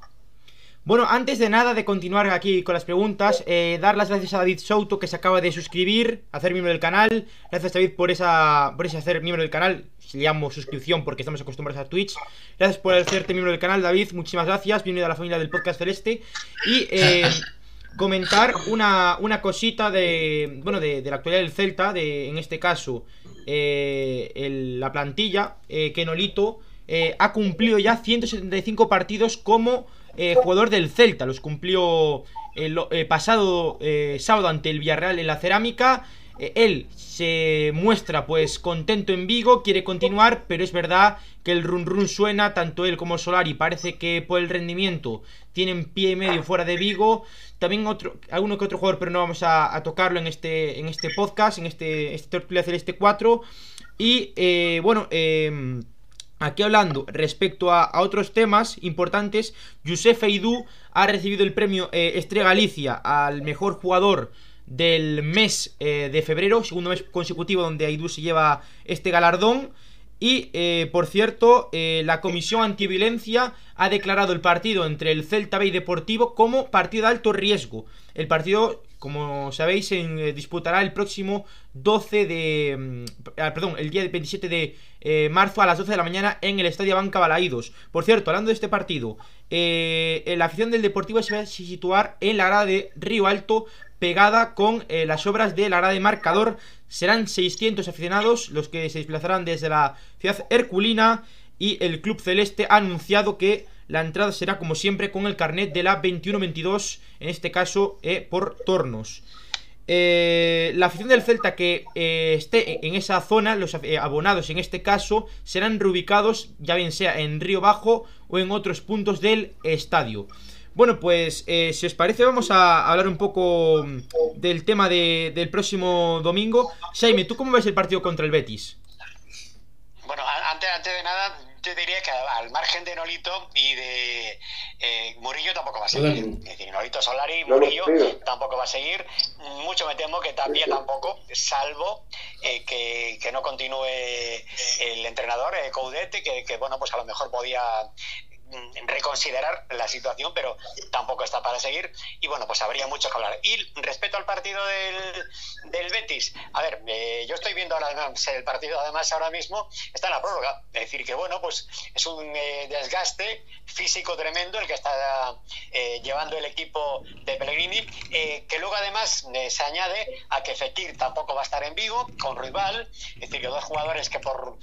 Bueno, antes de nada de continuar aquí con las preguntas, eh, dar las gracias a David Souto que se acaba de suscribir, hacer miembro del canal. Gracias David por esa por ese hacer miembro del canal. Se llamo suscripción porque estamos acostumbrados a Twitch. Gracias por hacerte miembro del canal, David. Muchísimas gracias. Bienvenido a la familia del podcast celeste. Y eh, *laughs* comentar una, una cosita de bueno de, de, la actualidad del Celta, de en este caso eh, el, la plantilla, eh, que Nolito ha cumplido ya 175 partidos como eh, jugador del Celta. Los cumplió el, eh, pasado eh, sábado ante el Villarreal en la cerámica. Él se muestra pues contento en Vigo, quiere continuar, pero es verdad que el run run suena, tanto él como Solari parece que por el rendimiento tienen pie y medio fuera de Vigo. También otro, alguno que otro jugador, pero no vamos a, tocarlo en este, en este podcast, en este, este Tortulia Celeste 4. Y bueno, eh, Aquí hablando respecto a, otros temas importantes, Josef Eidú ha recibido el premio eh, Estrella Galicia al mejor jugador del mes eh, de febrero, segundo mes consecutivo donde Aidú se lleva este galardón. Y, eh, por cierto, eh, la Comisión Antiviolencia ha declarado el partido entre el Celta B y Deportivo como partido de alto riesgo. El partido, como sabéis, se eh, disputará el próximo 12 de... Mm, ah, perdón, el día 27 de eh, marzo a las 12 de la mañana en el Estadio Banca Balaídos. Por cierto, hablando de este partido, eh, la afición del Deportivo se va a situar en la grada de Río Alto pegada con eh, las obras de la grada de marcador. Serán 600 aficionados los que se desplazarán desde la ciudad herculina y el Club Celeste ha anunciado que la entrada será como siempre con el carnet de la 21-22, en este caso eh, por tornos. Eh, la afición del Celta que eh, esté en esa zona, los abonados en este caso, serán reubicados ya bien sea en Río Bajo o en otros puntos del estadio. Bueno, pues si os parece vamos a hablar un poco del tema de, del próximo domingo. Jaime, ¿tú cómo ves el partido contra el Betis? Bueno, antes de nada, yo diría que al margen de Nolito y de eh, Murillo tampoco va a seguir. Es decir, Nolito Solari, Murillo tampoco va a seguir. Mucho me temo que también tampoco, salvo eh, que, que, no continúe el entrenador, eh, Coudete, que, que, bueno, pues a lo mejor podía reconsiderar la situación, pero tampoco está para seguir. Y bueno, pues habría mucho que hablar. Y respecto al partido del, del Betis, a ver, eh, yo estoy viendo ahora el partido, además, ahora mismo está en la prórroga. Es decir, que bueno, pues es un eh, desgaste físico tremendo el que está eh, llevando el equipo de Pellegrini, que luego además se añade a que Fekir tampoco va a estar en Vigo con Rival, es decir, que dos jugadores que por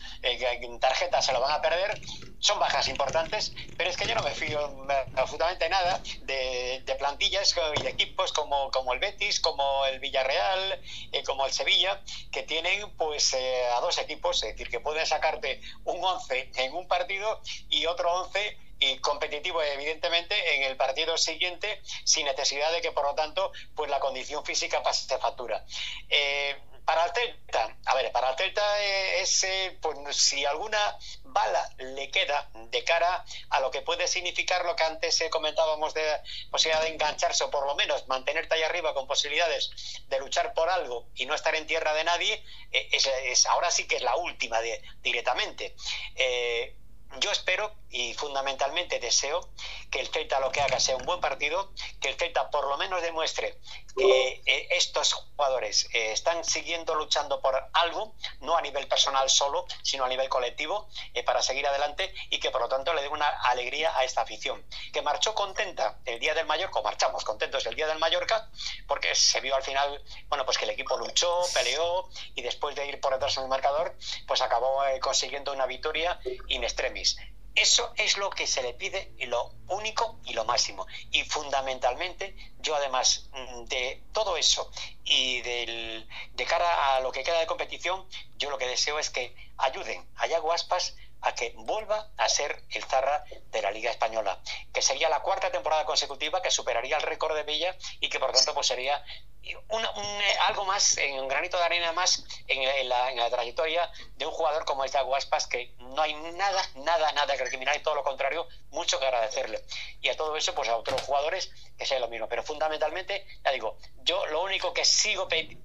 tarjeta se lo van a perder, son bajas importantes pero es que yo no me fío absolutamente nada de, plantillas y de equipos como, como el Betis, como el Villarreal, eh, como el Sevilla, que tienen pues eh, a dos equipos, es decir, que pueden sacarte un 11 en un partido y otro 11 y competitivo evidentemente en el partido siguiente sin necesidad de que por lo tanto pues la condición física pase factura. Eh, para Celta, a ver, para el Celta eh, eh, pues si alguna bala le queda de cara a lo que puede significar lo que antes comentábamos de posibilidad de engancharse o por lo menos mantenerte ahí arriba con posibilidades de luchar por algo y no estar en tierra de nadie, es, ahora sí que es la última de, directamente yo espero y fundamentalmente deseo que el Celta lo que haga sea un buen partido, que el Celta por lo menos demuestre que eh, estos jugadores eh, están siguiendo luchando por algo, no a nivel personal solo, sino a nivel colectivo, eh, para seguir adelante y que por lo tanto le dé una alegría a esta afición. Que marchó contenta el día del Mallorca, o marchamos contentos el día del Mallorca, porque se vio al final, bueno, pues que el equipo luchó, peleó y después de ir por detrás en el marcador, pues acabó consiguiendo una victoria in extremis. Eso es lo que se le pide y lo único y lo máximo. Y fundamentalmente, yo además mm, de todo eso y del, de cara a lo que queda de competición, yo lo que deseo es que ayuden a Yago Aspas a que vuelva a ser el Zarra de la Liga Española, que sería la cuarta temporada consecutiva que superaría el récord de Villa y que por tanto pues sería eh, algo más, un granito de arena más en, la, trayectoria de un jugador como este Aguaspas, que no hay nada, nada, nada que recriminar y todo lo contrario, mucho que agradecerle. Y a todo eso, pues a otros jugadores que sea lo mismo. Pero fundamentalmente, ya digo, yo lo único que sigo pidiendo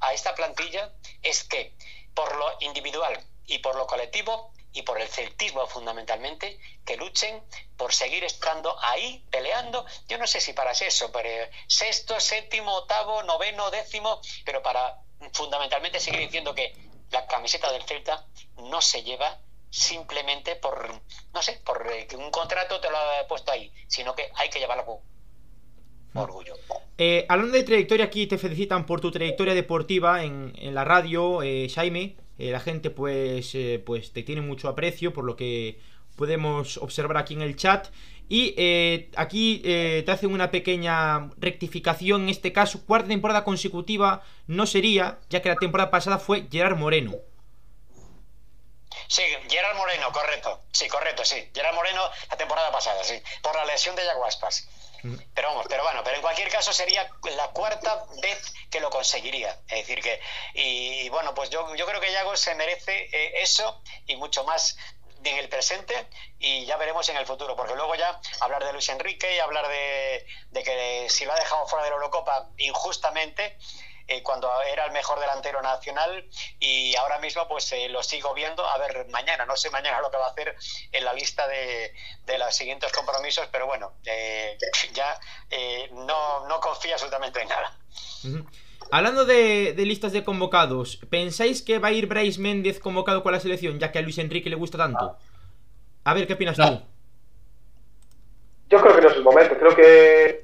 a esta plantilla es que por lo individual y por lo colectivo y por el celtismo fundamentalmente, que luchen por seguir estando ahí peleando. Yo no sé si para eso, pero sexto, séptimo, octavo, noveno, décimo, pero para fundamentalmente seguir diciendo que la camiseta del Celta no se lleva simplemente por, no sé, por que un contrato te lo ha puesto ahí, sino que hay que llevarlo con orgullo. Eh, hablando de trayectoria, aquí te felicitan por tu trayectoria deportiva en, en la radio, eh, Jaime. Eh, la gente pues, eh, pues te tiene mucho aprecio por lo que podemos observar aquí en el chat. Y eh, aquí te hacen una pequeña rectificación. En este caso, cuarta temporada consecutiva no sería, ya que la temporada pasada fue Gerard Moreno. Sí, Gerard Moreno, correcto. Sí, correcto, sí. Gerard Moreno la temporada pasada, sí. Por la lesión de Yaguaspas. Pero vamos, pero bueno, pero en cualquier caso sería la cuarta vez que lo conseguiría. Es decir, que, y, bueno, pues yo, yo creo que Yago se merece eh, eso y mucho más en el presente y ya veremos en el futuro, porque luego ya hablar de Luis Enrique y hablar de, de que si lo ha dejado fuera de la Eurocopa injustamente, eh, cuando era el mejor delantero nacional y ahora mismo pues eh, lo sigo viendo. A ver, mañana, no sé mañana lo que va a hacer en la lista de, de los siguientes compromisos, pero bueno, eh, ya no, no confío absolutamente en nada. Hablando de, listas de convocados, ¿pensáis que va a ir Bryce Méndez convocado con la selección, ya que a Luis Enrique le gusta tanto? A ver, ¿qué opinas tú? Yo creo que no es el momento, creo que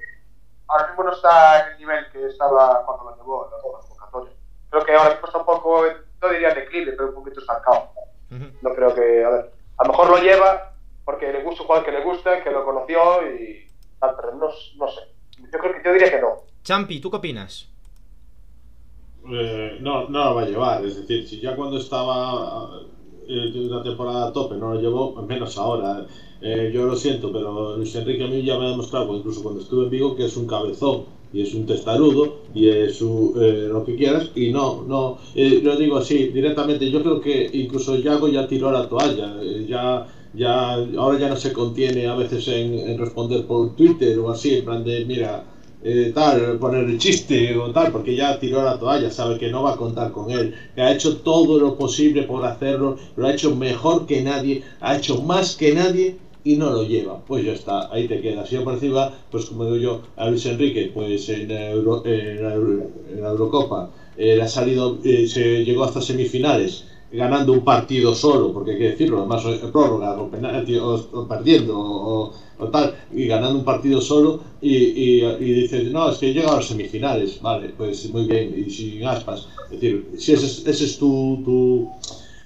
ahora mismo no está en el nivel que estaba cuando lo llevó la convocatoria. Creo que ahora mismo está un poco, no diría declive, pero un poquito estancado. No creo que, a ver, a lo mejor lo lleva porque le gusta un jugador que le gusta, que lo conoció y tal, pero no, no sé. Yo creo que yo diría que no. Champi, ¿tú qué opinas? Eh, no, no lo va a llevar, es decir, si ya cuando estaba eh, una temporada a tope no lo llevó, menos ahora. Eh, yo lo siento, pero Luis Enrique a mí ya me ha demostrado, incluso cuando estuve en Vigo, que es un cabezón y es un testarudo y es eh, lo que quieras. Y no, no, eh, lo digo así directamente. Yo creo que incluso Yago ya tiró la toalla. ya, ya, ahora ya no se contiene a veces en responder por Twitter o así, en plan de, mira eh, tal, poner el chiste o tal, porque ya tiró la toalla, sabe que no va a contar con él, que ha hecho todo lo posible por hacerlo, lo ha hecho mejor que nadie, ha hecho más que nadie y no lo lleva. Pues ya está, ahí te queda. Si por encima, pues como digo yo, a Luis Enrique, pues en, la, Eurocopa eh, ha salido, eh, se llegó hasta semifinales ganando un partido solo, porque hay que decirlo, además prórroga, o, penalti, o, perdiendo, o, tal, y ganando un partido solo, y, y, dices, no, es que llega a las semifinales, vale, pues muy bien, y sin aspas. Es decir, si ese, ese es tu, tu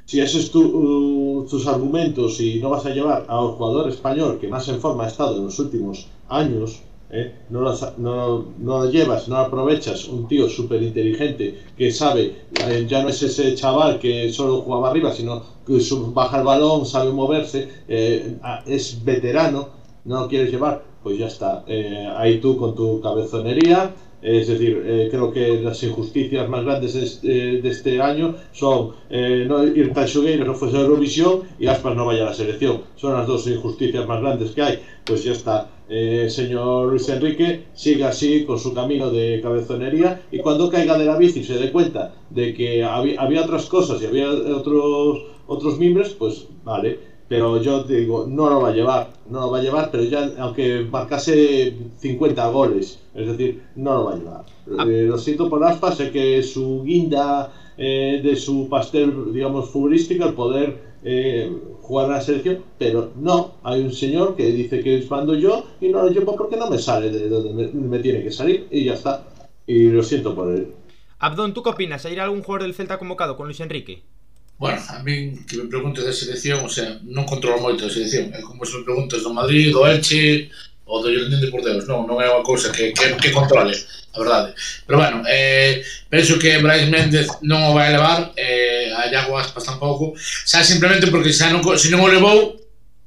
si esos es tu, tus argumentos y no vas a llevar a un jugador español que más en forma ha estado en los últimos años, ¿eh? no, lo, no, no, llevas, no aprovechas un tío súper inteligente que sabe, eh, ya no es ese chaval que solo jugaba arriba, sino que baja el balón, sabe moverse, eh, es veterano, no lo quieres llevar, pues ya está. ahí tú con tu cabezonería es decir, eh, creo que las injusticias más grandes de este, este año son eh, no, ir tan no fuese a Eurovisión y Aspas no vaya a la selección. Son las dos injusticias más grandes que hay. Pues ya está. Eh, señor Luis Enrique, siga así con su camino de cabezonería y cuando caiga de la bici y se dé cuenta de que había, había otras cosas y había otros, otros miembros, pues vale pero yo digo, no lo va a llevar, no lo va a llevar, pero ya, aunque marcase 50 goles, es decir, no lo va a llevar. Ah. Eh, lo siento por Aspa, sé que su guinda eh, de su pastel, digamos, futbolístico, el poder eh, jugar la selección, pero no, hay un señor que dice que es mando yo y no lo llevo porque no me sale de donde me, tiene que salir y ya está. Y lo siento por él. Abdón, ¿tú qué opinas? ¿Hay algún jugador del Celta convocado con Luis Enrique? Bueno, a mí que me preguntes da selección, o sea, non controlo moito a selección. É como se me preguntes do Madrid, do Elche ou do Llorentín de Porteos. Non, non é unha cousa que, que, que controle, a verdade. Pero bueno, eh, penso que Brais Méndez non o vai levar, eh, a Iago Aspas tampouco, xa simplemente porque xa non, se non o levou,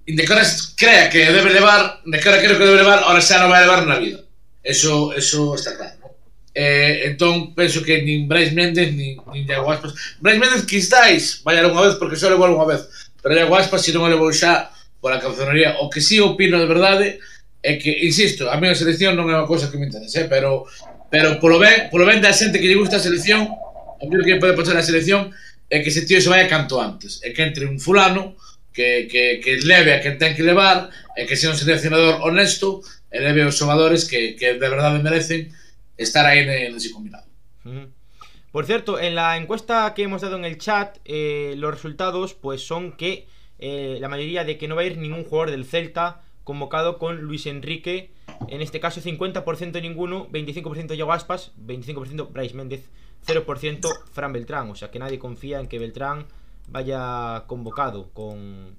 de cara crea que debe levar, de cara creo que debe levar, ahora xa non vai levar na vida. Eso, eso está claro. ¿no? Eh, entón, penso que nin Brais Méndez, nin, nin Iago Aspas... Brais Méndez quizáis vaya unha vez, porque só levou unha vez. Pero Iago Aspas, se non o levou xa pola cancionería, o que sí opino de verdade, é que, insisto, a miña selección non é unha cousa que me interese, eh? pero pero polo ben, polo ben da xente que lle gusta a selección, o que pode pasar a selección é que ese tío se vaya canto antes é que entre un fulano que, que, que leve a quen ten que levar e que sea un seleccionador honesto e leve os xogadores que, que de verdade merecen estar ahí en ese combinado. Por cierto, en la encuesta que hemos dado en el chat, eh, los resultados pues son que eh, la mayoría de que no va a ir ningún jugador del Celta convocado con Luis Enrique. En este caso 50% ninguno, 25% Yago Aspas, 25% Bryce Méndez, 0% Fran Beltrán. O sea que nadie confía en que Beltrán vaya convocado con,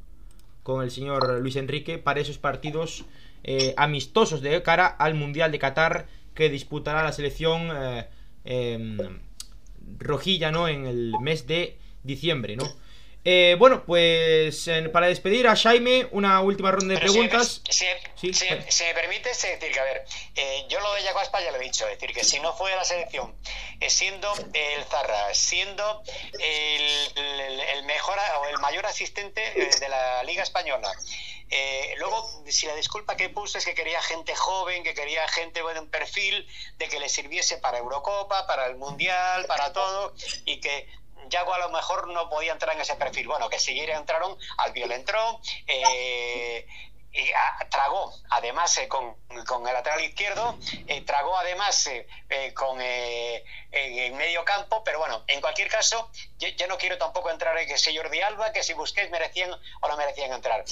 con el señor Luis Enrique para esos partidos eh, amistosos de cara al Mundial de Qatar que disputará la selección eh, em, rojilla, ¿no? En el mes de diciembre, ¿no? Eh, bueno, pues para despedir a Jaime, una última ronda de preguntas. Si, si, me permite, es decir, que a ver, eh, yo lo de Yaguaspa ya lo he dicho, es decir, que si no fue la selección, siendo el Zarra, siendo el, el mejor o el mayor asistente de la Liga Española, eh, luego, si la disculpa que puso es que quería gente joven, que quería gente de un perfil, de que le sirviese para Eurocopa, para el Mundial, para todo, y que Yago a lo mejor no podía entrar en ese perfil. Bueno, que siguiera entraron, Albiol entró, eh, y tragó además eh, con, con, el lateral izquierdo, eh, tragó además eh, con en medio campo, pero bueno, en cualquier caso, yo, no quiero tampoco entrar en que si Jordi Alba, que si Busquets merecían o no merecían entrar.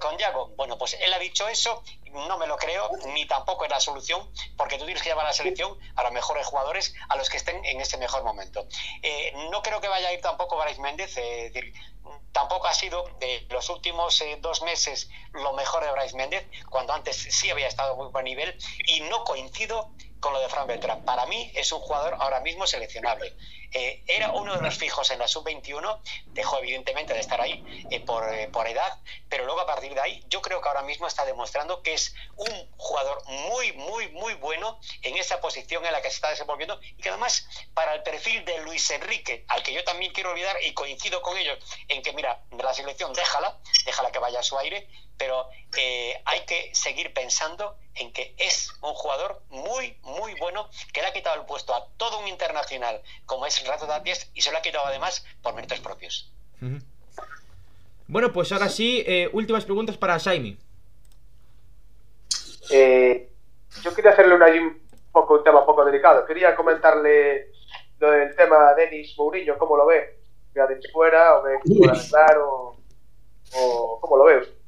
con Yago, bueno, pues él ha dicho eso, no me lo creo, ni tampoco es la solución, porque tú tienes que llevar a la selección a los mejores jugadores, a los que estén en ese mejor momento. no creo que vaya a ir tampoco Brais Méndez, tampoco ha sido de los últimos eh, dos meses lo mejor de Bryce Méndez, cuando antes sí había estado a muy buen nivel, y no coincido con lo de Fran Beltrán. Para mí es un jugador ahora mismo seleccionable. Eh, era uno de los fijos en la sub-21, dejó evidentemente de estar ahí eh, por, eh, por, edad, pero luego a partir de ahí yo creo que ahora mismo está demostrando que es un jugador muy, muy, muy bueno en esa posición en la que se está desenvolviendo y que además para el perfil de Luis Enrique, al que yo también quiero olvidar y coincido con ellos en que mira, la selección déjala, déjala que vaya a su aire, pero eh, hay que seguir pensando en que es un jugador muy, muy bueno, que le ha quitado el puesto a todo un internacional como es Rato Tapies y se lo ha quitado además por méritos propios. Bueno, pues ahora sí, eh, últimas preguntas para Jaime. Eh, yo quería hacerle una, un, poco, un tema un poco delicado. Quería comentarle lo del tema Denis Mourinho, ¿cómo lo ve? ¿Ve a Denis fuera o ve fuera o, o cómo lo ve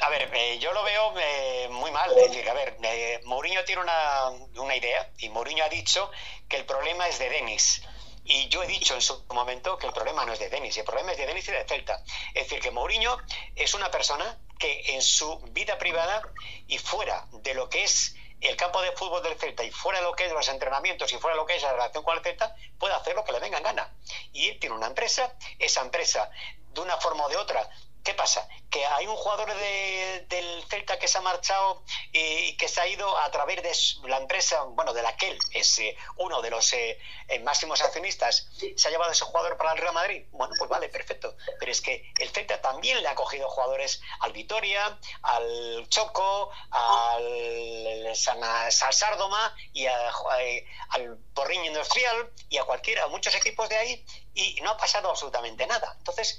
a ver, eh, yo lo veo eh, muy mal. Es decir, a ver, eh, Mourinho tiene una, una, idea y Mourinho ha dicho que el problema es de Denis. Y yo he dicho en su momento que el problema no es de Denis, el problema es de Denis y de Celta. Es decir, que Mourinho es una persona que en su vida privada y fuera de lo que es el campo de fútbol del Celta y fuera de lo que es los entrenamientos y fuera de lo que es la relación con el Celta, puede hacer lo que le venga en gana. Y él tiene una empresa, esa empresa, de una forma o de otra, ¿Qué pasa? Que hay un jugador del Celta que se ha marchado y que se ha ido a través de la empresa, bueno, de la que él es eh, uno de los eh, eh, máximos accionistas, se ha llevado ese jugador para el Real Madrid. Bueno, pues vale, perfecto. Pero es que el Celta también le ha cogido jugadores al Vitoria, al Choco, al San, Sárdoma y al Porriño Industrial y a cualquiera, a muchos equipos de ahí y no ha pasado absolutamente nada. Entonces,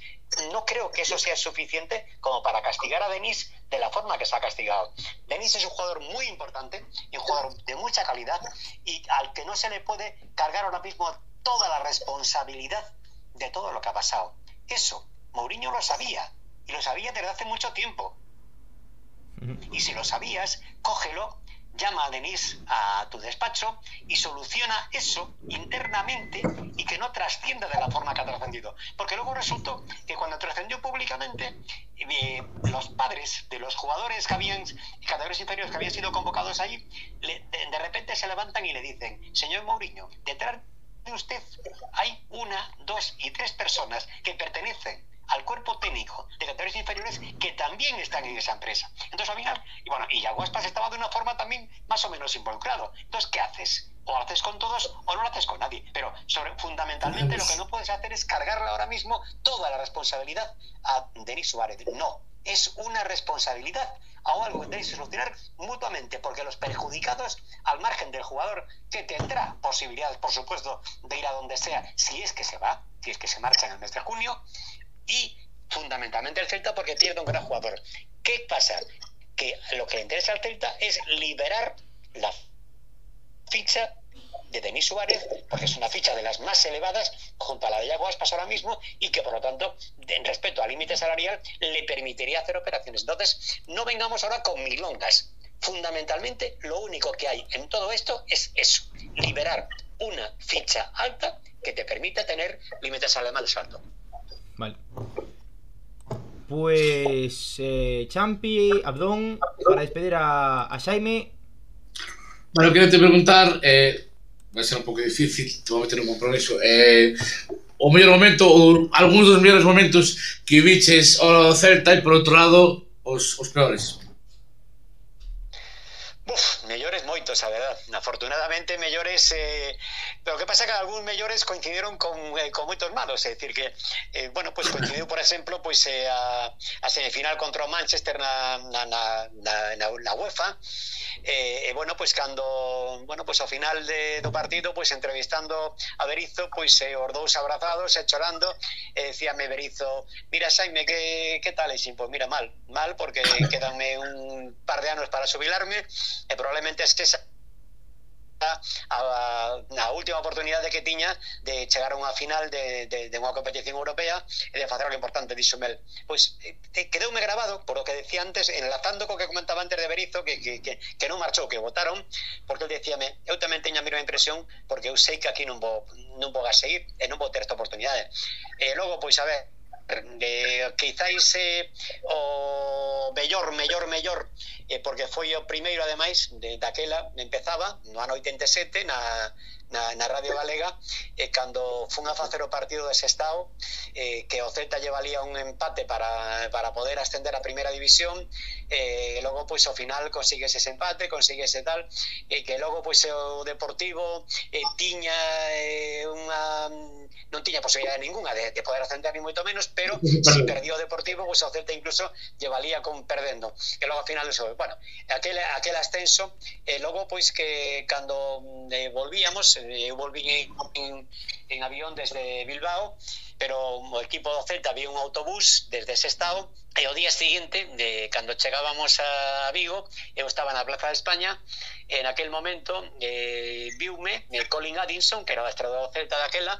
no creo que eso sea suficiente como para castigar a Denis de la forma que se ha castigado. Denis es un jugador muy importante y un jugador de mucha calidad y al que no se le puede cargar ahora mismo toda la responsabilidad de todo lo que ha pasado. Eso, Mourinho lo sabía y lo sabía desde hace mucho tiempo. Y si lo sabías, cógelo llama a Denise a tu despacho y soluciona eso internamente y que no trascienda de la forma que ha trascendido. Porque luego resultó que cuando trascendió públicamente, eh, los padres de los jugadores que habían, categorías inferiores que habían sido convocados ahí, de, repente se levantan y le dicen, señor Mourinho, detrás de usted hay una, dos y tres personas que pertenecen al cuerpo técnico de categorías inferiores que también están en esa empresa. Entonces, al final, y bueno, y Aguaspas estaba de una forma también más o menos involucrado. Entonces, ¿qué haces? O haces con todos o no lo haces con nadie. Pero sobre, fundamentalmente lo que no puedes hacer es cargarle ahora mismo toda la responsabilidad a Denis Suárez. No, es una responsabilidad o algo que tenéis que solucionar mutuamente, porque los perjudicados, al margen del jugador, que tendrá posibilidades, por supuesto, de ir a donde sea, si es que se va, si es que se marcha en el mes de junio, y fundamentalmente el Celta porque pierde un gran jugador. ¿Qué pasa? Que lo que le interesa al Celta es liberar la ficha de Denis Suárez, porque es una ficha de las más elevadas junto a la de Yago Aspas ahora mismo y que por lo tanto, en respecto al límite salarial, le permitiría hacer operaciones. Entonces, no vengamos ahora con milongas. Fundamentalmente, lo único que hay en todo esto es eso, liberar una ficha alta que te permita tener límites salariales altos. Vale. Pues eh, Champi, Abdón, para despedir a, a Jaime. Bueno, quero te preguntar, eh, vai ser un pouco difícil, te vou meter un compromiso. Eh, o mellor momento, ou algúns dos mellores momentos que viches ao Celta e por outro lado, os, os peores. Uf, mellores moitos, a verdad. Afortunadamente, mellores... Eh, pero que pasa que algúns mellores coincidiron con, eh, con moitos malos. É dicir que, eh, bueno, pois pues, coincidiu, por exemplo, pois pues, eh, a, a semifinal contra o Manchester na, na, na, na, na UEFA. Eh, e, bueno, pois pues, cando... Bueno, pois ao final de, do partido, pois entrevistando a Berizo, pois eh, os dous abrazados e chorando, e eh, decíame Berizo, mira, Saime, que, que tal? E xin, pues mira, mal. Mal, porque quedanme un par de anos para subilarme e probablemente esqueza a, a última oportunidade que tiña de chegar a unha final de, de, de unha competición europea e de facer algo importante, dixo Mel. Pois te, quedoume grabado, por o que decía antes, enlazando co que comentaba antes de Berizo, que, que, que, que non marchou, que votaron, porque el decíame, eu tamén teño a mesma impresión, porque eu sei que aquí non vou, non vou a seguir e non vou ter esta oportunidade. E logo, pois, a ver, eh, quizáis eh, o mellor, mellor, mellor eh, porque foi o primeiro, ademais, de, daquela, empezaba, no ano 87, na, na, na Radio Galega, eh, cando fun a facer o partido de Sestao, eh, que o Celta lle valía un empate para, para poder ascender a primeira división, eh, e logo, pois, ao final, consigues ese empate, consigues ese tal, e eh, que logo, pois, o Deportivo eh, tiña eh, unha non tiña posibilidade ninguna de, de poder ascender ni moito menos, pero se si perdió o Deportivo, pois o Celta incluso lle valía con perdendo. E logo ao final, eso, bueno, aquel, aquel ascenso eh, e logo pois que cando eh, volvíamos eu volví en, en, en avión desde Bilbao pero o equipo do Celta había un autobús desde ese estado e o día seguinte, de, cando chegábamos a Vigo, eu estaba na Plaza de España, en aquel momento eh, viume eh, Colin Addison, que era o adestrador do Celta daquela,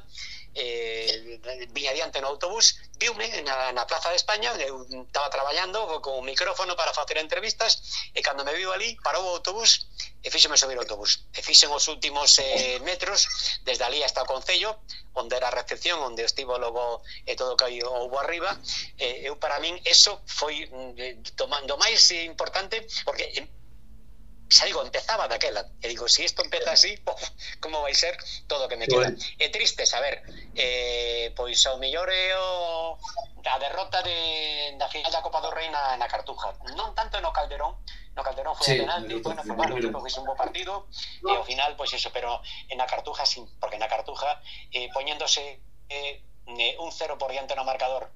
eh, viñadiante no autobús, viume na, na Plaza de España, eu estaba traballando con un micrófono para facer entrevistas, e cando me viu ali, parou o autobús, e fíxeme subir o autobús. E fixen os últimos eh, metros, desde ali hasta o Concello, onde era a recepción, onde estivo logo e todo que houve arriba, eh, eu para min eso foi mm, tomando máis importante, porque xa digo, empezaba daquela e digo, se si isto empeza así pof, como vai ser todo o que me queda bueno. é triste saber eh, pois ao mellor é o a derrota de, da final da Copa do Rei na, na Cartuja non tanto no Calderón no Calderón foi sí, penalti, bueno, foi malo, tipo que un bo partido no. e ao final, pois eso, pero en a Cartuja sí, porque na Cartuja eh, poñéndose eh, un cero por diante no marcador.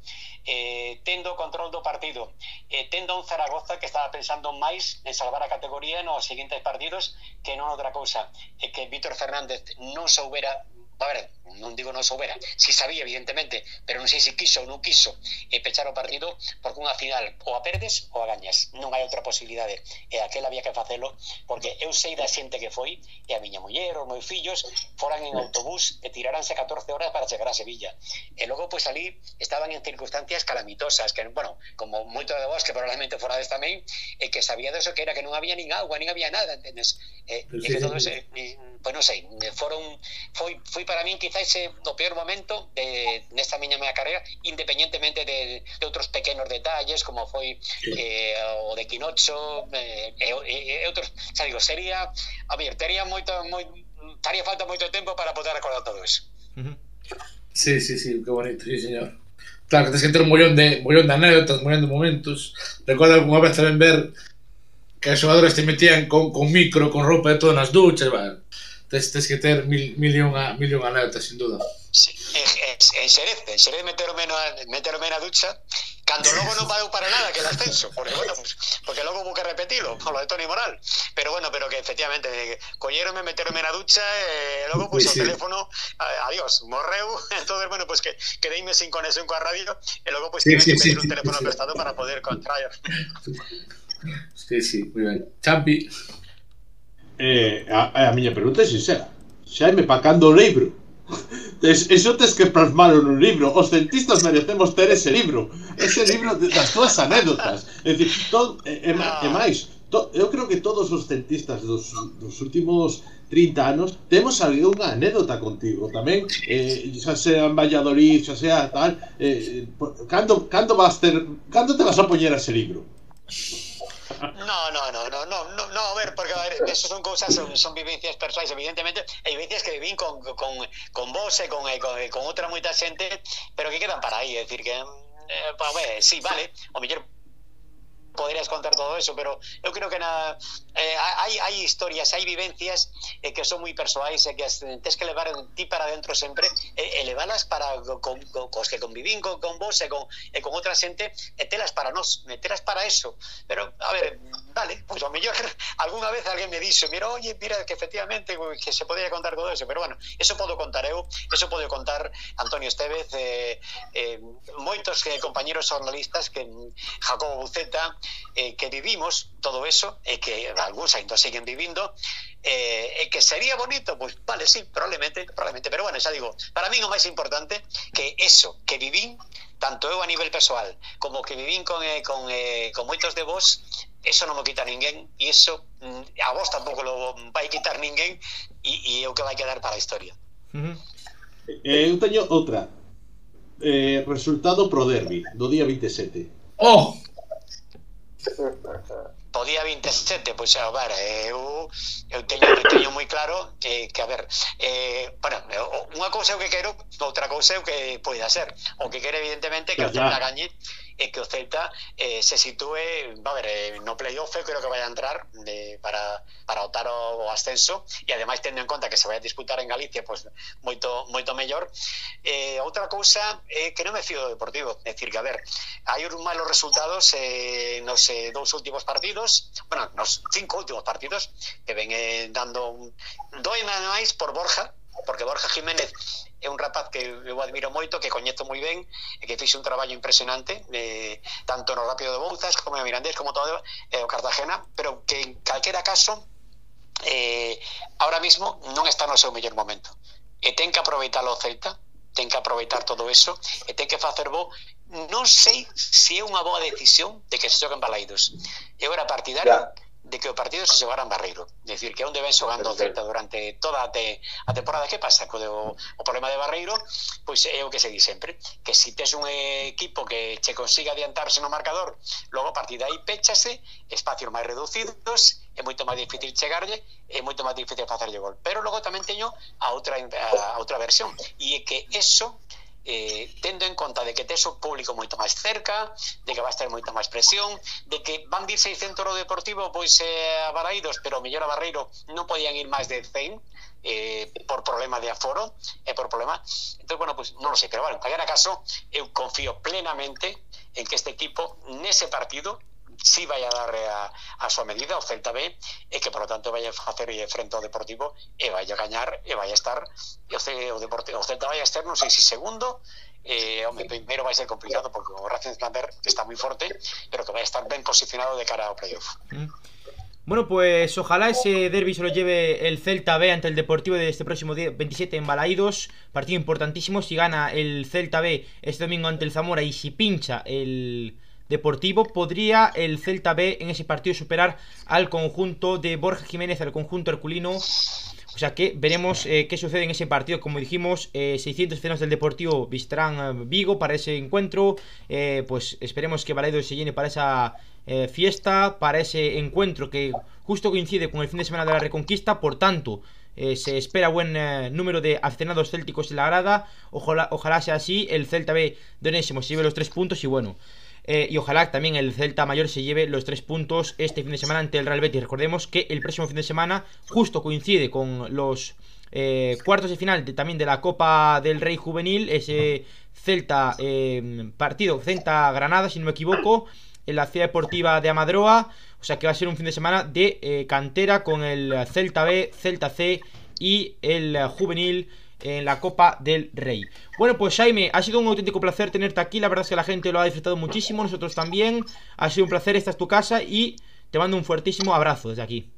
Eh, tendo o control do partido. Eh, tendo un Zaragoza que estaba pensando máis en salvar a categoría nos seguintes partidos que non outra cousa. E que Víctor Fernández non soubera a ver, non digo non soubera, si sabía evidentemente, pero non sei se quiso ou non quiso e eh, pechar o partido porque unha final ou a perdes ou a gañas, non hai outra posibilidade e aquel había que facelo porque eu sei da xente que foi e a miña muller, os meus fillos foran en autobús e tiraranse 14 horas para chegar a Sevilla. E logo pois ali estaban en circunstancias calamitosas que, bueno, como moito de vos que probablemente forades tamén e que sabía de eso que era que non había nin agua, nin había nada, entendes? E, e que todo ese, e, pois pues, non sei, foron foi foi foi para min quizáis eh, o peor momento de, nesta miña mea carreira, independentemente de, de outros pequenos detalles, como foi eh, o de Quinocho, eh, eh, eh e, e, e outros, xa digo, sería, a ver, tería moito, moi, taría falta moito tempo para poder recordar todo iso. Uh -huh. Sí, sí, sí, que bonito, sí, señor. Claro, que tens que ter un mollón de, mollón de anécdotas, mollón de momentos. Recordo algunha vez tamén ver que as xogadoras te metían con, con micro, con roupa e todo nas duchas, va, tes que ter mil, mil, e unha, mil e unha alertas, sin duda. Sí, en Xerez, en Xerez meterme na, meterme na ducha cando logo non valeu para nada que el ascenso, porque bueno, pues, porque logo hubo que repetilo, por lo de Tony Moral. Pero bueno, pero que efectivamente colleronme meterme na ducha e logo pues, sí, o teléfono adiós, morreu, *laughs* entonces bueno, pues que quedeime sin conexión coa radio e logo pues sí, sí, que pedir sí, un teléfono sí, prestado para poder contraer. Sí, sí, moi ben. Champi. eh, a, a miña pregunta é sincera Xaime pa cando o libro. *laughs* Es, eso tes que plasmalo nun libro. Os cientistas merecemos ter ese libro. Ese libro das túas anécdotas. É dicir, todo, e, e, ah. máis to, Eu creo que todos os cientistas dos, dos últimos 30 anos Temos algunha anécdota contigo tamén. Eh, Xa sea en Valladolid, xa sea tal eh, Cando, cando, vas ter, cando te vas a poñer ese libro? No, no, no, no, no, no, a ver, porque a ver, eso son cousas, son, son vivencias persoais, evidentemente, e vivencias que vivín con, con, con vos e con, con, con outra moita pero que quedan para aí, é dicir que, eh, a ver, sí, vale, o mellor poderías contar todo eso, pero eu creo que na, eh, hai, hai historias, hai vivencias eh, que son moi persoais e que tens que levar ti para dentro sempre e, e levalas para con, con, cos que convivín con, con vos e con, e con outra xente e telas para nós, metelas para eso. Pero, a ver, Vale, pois ao mellor *laughs* algunha vez alguén me dixo, mira, oye, mira que efectivamente que se podía contar todo eso, pero bueno, eso podo contar eu, eso podo contar Antonio Estevez, eh, eh, moitos eh, compañeros jornalistas que Jacobo Buceta, eh, que vivimos todo eso, e eh, que algúns ainda siguen vivindo, eh, e eh, que sería bonito, pois vale, sí, probablemente, probablemente, pero bueno, xa digo, para min o máis importante que eso que vivín tanto eu a nivel persoal como que vivín con, eh, con, eh, con moitos de vos eso non o quita ninguén e eso mm, a vos tampouco lo vai quitar ninguén e, e é o que vai quedar para a historia. Uh -huh. eh, eu teño outra. Eh, resultado pro derbi do día 27 oh! O día 27, pois a ver, eh, eu, eu teño, eu teño moi claro que, que a ver, eh, bueno, eh, unha cousa é o que quero, outra cousa é o que poida ser. O que quero evidentemente que o Celta gañe e que o Celta eh, se sitúe, va a ver, eh, no playoff eh, creo que vaya a entrar eh, para, para optar o, o ascenso e ademais tendo en conta que se vai a disputar en Galicia pois moito moito mellor. Eh, outra cousa é eh, que non me fío do Deportivo, é dicir que a ver, hai uns malos resultados eh, nos eh, dous últimos partidos, bueno, nos cinco últimos partidos que ven eh, dando un... Doi máis por Borja, porque Borja Jiménez é un rapaz que eu admiro moito, que coñezo moi ben e que fixe un traballo impresionante eh, tanto no Rápido de Bouzas como no Mirandés como todo eh, o Cartagena pero que en calquera caso eh, ahora mismo non está no seu mellor momento. E ten que aproveitar o Celta ten que aproveitar todo eso e ten que facer bo. Non sei se é unha boa decisión de que se xoguen balaidos. Eu era partidario claro de que o partido se xogara en barreiro. Dicir, que onde ven xogando o Celta durante toda a, te, a temporada que pasa? Co o, o problema de Barreiro, pois é o que se di sempre, que si tes un equipo que che consiga adiantarse no marcador, logo a partir de aí péchase, espacios máis reducidos, é moito máis difícil chegarlle, é moito máis difícil facerlle gol. Pero logo tamén teño a outra, a, a outra versión, e é que eso eh, tendo en conta de que tes o público moito máis cerca, de que vais ter moita máis presión, de que van dir 600 ao Deportivo pois eh, a Baraídos, pero o mellor a Barreiro non podían ir máis de 100 eh, por problema de aforo e eh, por problema, entón, bueno, pois non lo sei, pero bueno, en calquera caso, eu confío plenamente en que este equipo nese partido si vai a dar a, a súa medida o Celta B e que por lo tanto vai a facer frente ao Deportivo e vai a gañar e vai a estar e o, o, Deportivo, o Celta vai a estar non sei se segundo eh, home, primeiro vai ser complicado porque o Racing Santander está moi forte pero que vai a estar ben posicionado de cara ao playoff mm. Bueno, pues ojalá ese derby se lo lleve el Celta B ante el Deportivo de este próximo día 27 en Balaidos. Partido importantísimo. Si gana el Celta B este domingo ante el Zamora y si pincha el, Deportivo, podría el Celta B en ese partido superar al conjunto de Borja Jiménez, al conjunto herculino. O sea que veremos eh, qué sucede en ese partido. Como dijimos, 600 eh, cenas del Deportivo visitarán eh, Vigo para ese encuentro. pues esperemos que Valaido se llene para esa fiesta, para ese encuentro que justo coincide con el fin de semana de la Reconquista. Por tanto, se espera buen número de aficionados célticos en la grada. Ojalá, ojalá sea así. El Celta B de Onésimo se lleve los tres puntos y bueno. Eh, y ojalá también el Celta Mayor se lleve los tres puntos este fin de semana ante el Real Betis. Recordemos que el próximo fin de semana justo coincide con los eh, cuartos de final también de la Copa del Rey Juvenil. Ese Celta eh, partido, Celta Granada, si no me equivoco, en la ciudad deportiva de Amadroa. O sea que va a ser un fin de semana de cantera con el Celta B, Celta C y el juvenil en la Copa del Rey. Bueno, pues Jaime, ha sido un auténtico placer tenerte aquí. La verdad es que la gente lo ha disfrutado muchísimo, nosotros también. Ha sido un placer, esta es tu casa y te mando un fuertísimo abrazo desde aquí.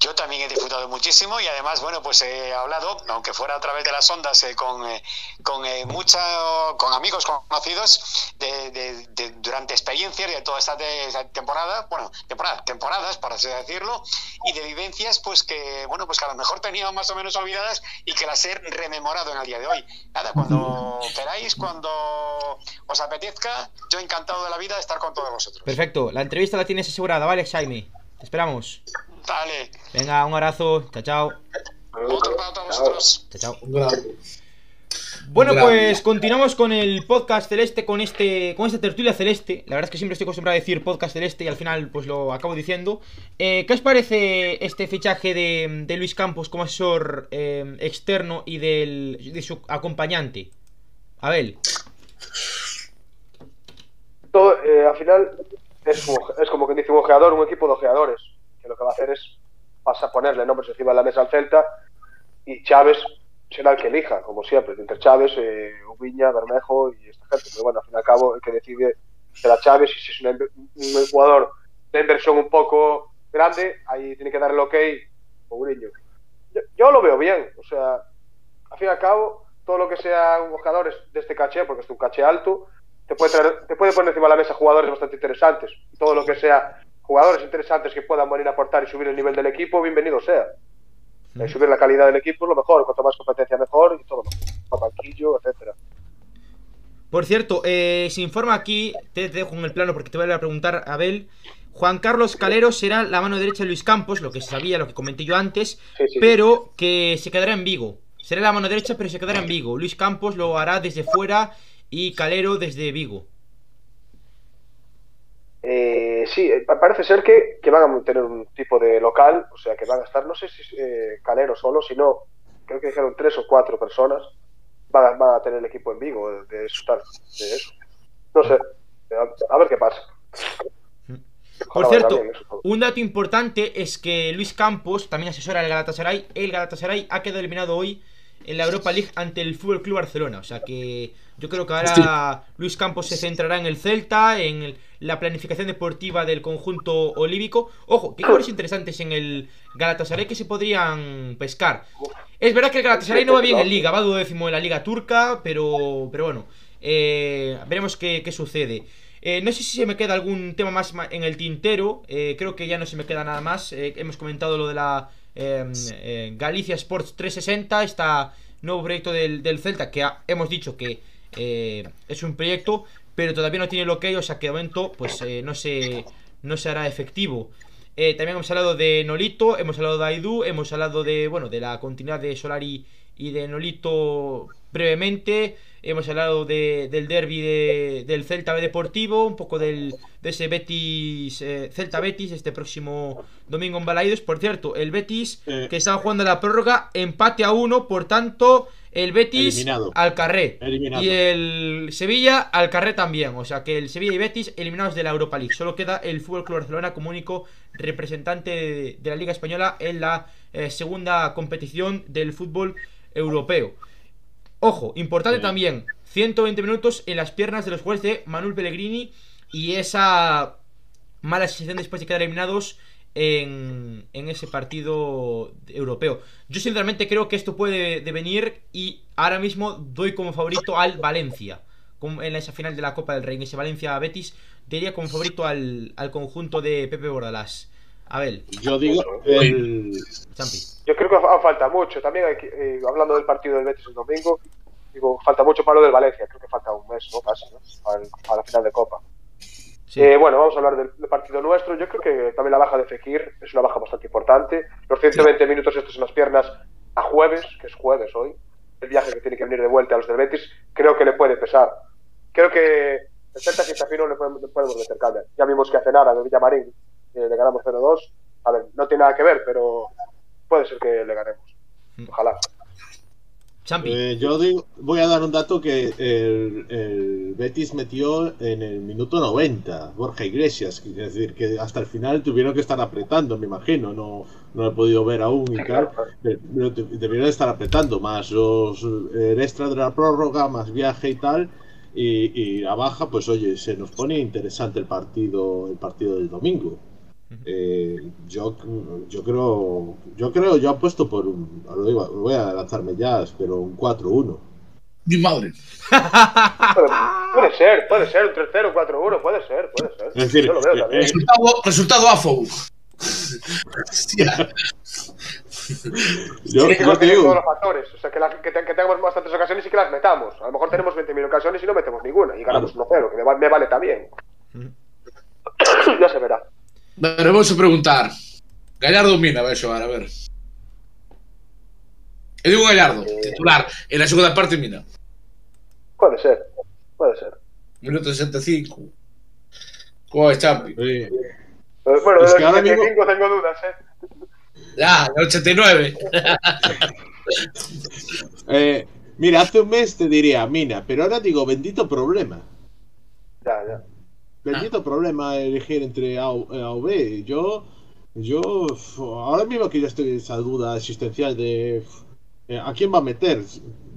Yo también he disfrutado muchísimo y además, bueno, pues he hablado, aunque fuera a través de las ondas, eh, con, eh, con, eh, con amigos conocidos de, durante experiencias de toda esta temporada, bueno, temporada, temporadas, para así decirlo, y de vivencias, pues que, bueno, pues que a lo mejor teníamos más o menos olvidadas y que las he rememorado en el día de hoy. Nada, cuando queráis, cuando os apetezca, yo encantado de la vida de estar con todos vosotros. Perfecto, la entrevista la tienes asegurada, ¿vale, Jaime? Te esperamos. Dale. Venga, un abrazo. Chao, chao. Otro para todos vosotros. Chao, chao. Bueno, pues continuamos con el podcast celeste, con este, con esta tertulia celeste. La verdad es que siempre estoy acostumbrado a decir podcast celeste y al final pues lo acabo diciendo. Eh, ¿Qué os parece este fichaje de, Luis Campos como asesor eh, externo y del, de su acompañante? Abel. Todo, eh, al final es como, es como que dice un ojeador, un equipo de ojeadores lo que va a hacer es pasa ponerle nombres encima de la mesa al Celta y Chávez será el que elija, como siempre, entre Chávez, eh, Ubiña, Bermejo y esta gente. Pero bueno, al fin y al cabo, el que decide será Chávez y si es un jugador de inversión un poco grande, ahí tiene que dar el ok Mourinho. Yo, yo lo veo bien, o sea, al fin y al cabo, todo lo que sean jugadores de este caché, porque es un caché alto, te puede, te puede poner encima de la mesa jugadores bastante interesantes. Todo lo que sea jugadores interesantes que puedan venir a aportar y subir el nivel del equipo, bienvenido sea. Mm. subir la calidad del equipo es lo mejor, cuanto más competencia mejor y todo, más banquillo, etcétera. Por cierto, eh, se informa aquí, te, dejo en el plano porque te voy a preguntar, Abel. Juan Carlos Calero será la mano derecha de Luis Campos, lo que se sabía, lo que comenté yo antes, pero que se quedará en Vigo. Será la mano derecha, pero se quedará en Vigo. Luis Campos lo hará desde fuera y Calero desde Vigo. Eh, sí, eh, parece ser que, que, van a tener un tipo de local, o sea que van a estar, no sé si eh, Calero solo, sino creo que dijeron tres o cuatro personas, van a, tener el equipo en Vigo de, de, de eso. No sé, a, ver qué pasa. Por cierto, un dato importante es que Luis Campos también asesora al Galatasaray. El Galatasaray ha quedado eliminado hoy en la Europa League ante el Fútbol Club Barcelona. O sea que yo creo que ahora Luis Campos se centrará en el Celta, en la planificación deportiva del conjunto olívico. Ojo, qué jugadores interesantes en el Galatasaray que se podrían pescar. Es verdad que el Galatasaray no va bien en Liga, va duodécimo en la Liga Turca, pero, pero bueno, eh, veremos qué, qué sucede. Eh, no sé si se me queda algún tema más en el tintero. eh, creo que ya no se me queda nada más. Eh, hemos comentado lo de la eh, Galicia Sports 360, este nuevo proyecto del, del Celta, que ha- hemos dicho que eh, es un proyecto, pero todavía no tiene lo que hay, o sea que de momento pues eh, no, se, no se hará efectivo. Eh, también hemos hablado de Nolito, hemos hablado de Aidu, hemos hablado de, bueno, de la continuidad de Solari y de Nolito brevemente. Hemos hablado de- del derby de- del Celta B Deportivo, un poco del, de ese Betis, eh, Celta Betis, este próximo domingo en Balaidos. Por cierto, el Betis que estaba jugando la prórroga, empate a uno, por tanto, el Betis Eliminado. al carré. Eliminado. Y el Sevilla al carré también. O sea que el Sevilla y Betis eliminados de la Europa League. Solo queda el Fútbol Club Barcelona como único representante de, de la Liga Española en la eh, segunda competición del fútbol europeo. Ojo, importante Sí. también, 120 minutos en las piernas de los jugadores de Manuel Pellegrini y esa mala sensación después de quedar eliminados en, en ese partido europeo. Yo sinceramente creo que esto puede devenir y ahora mismo doy como favorito al Valencia. En esa final de la Copa del Rey, en ese Valencia-Betis, diría como favorito al, al conjunto de Pepe Bordalás. Abel, Yo digo, el, Champi. Yo creo que fa- falta mucho. También hay que- eh, hablando del partido del Betis el domingo, digo, falta mucho para lo del Valencia. Creo que falta un mes, ¿no? Casi, ¿no? Para, el- para la final de Copa. Sí. Eh, bueno, vamos a hablar del, del partido nuestro. Yo creo que también la baja de Fekir es una baja bastante importante. Los 120 minutos estos en las piernas a jueves, que es jueves hoy, el viaje que tiene que venir de vuelta a los del Betis, creo que le puede pesar. Creo que el Celta si está fino le podemos, le podemos meter. Ya vimos que hace nada de Villamarín eh, le ganamos 0-2. A ver, no tiene nada que ver, pero puede ser que le ganemos. Ojalá. Champi. eh, yo digo, voy a dar un dato que el, el Betis metió en el minuto 90, Borja Iglesias, es decir, que hasta el final tuvieron que estar apretando, me imagino, no, no lo he podido ver aún y tal, pero te- debieron estar apretando, más los, el extra de la prórroga, más viaje y tal, y, y la baja, pues oye, se nos pone interesante el partido, el partido del domingo. Eh, yo, yo creo, yo creo, yo apuesto por un, lo digo, voy a lanzarme ya, pero un 4-1. Mi madre. Puede, puede ser, puede ser, un 3-0, 4-1, puede ser, puede ser. Es decir, Yo lo veo eh, también. Resultado, resultado AFO. Hostia. Yo, Tiene que yo digo, todos los factores. O sea, que, la- que, te- que tengamos bastantes ocasiones y que las metamos. A lo mejor tenemos 20.000 ocasiones y no metemos ninguna. Y ganamos 1-0, que me, va- me vale también. *coughs* ya se verá. Pero vamos a preguntar. Gallardo Mina, vai xogar, a ver. Eu digo Gallardo, titular. En la segunda parte, Mina. Puede ser, puede ser. Minuto 65. Coa es Champi. eh, Pero, bueno, de los ahora mismo- 75 tengo dudas, ¿eh? Ya, el *laughs* 89. eh, mira, hace un mes te diría Mina, pero ahora digo, bendito problema. Ya, ya. Bendito problema elegir entre A o, A o B. Yo, yo, ahora mismo que yo estoy en esa duda existencial de eh, a quién va a meter.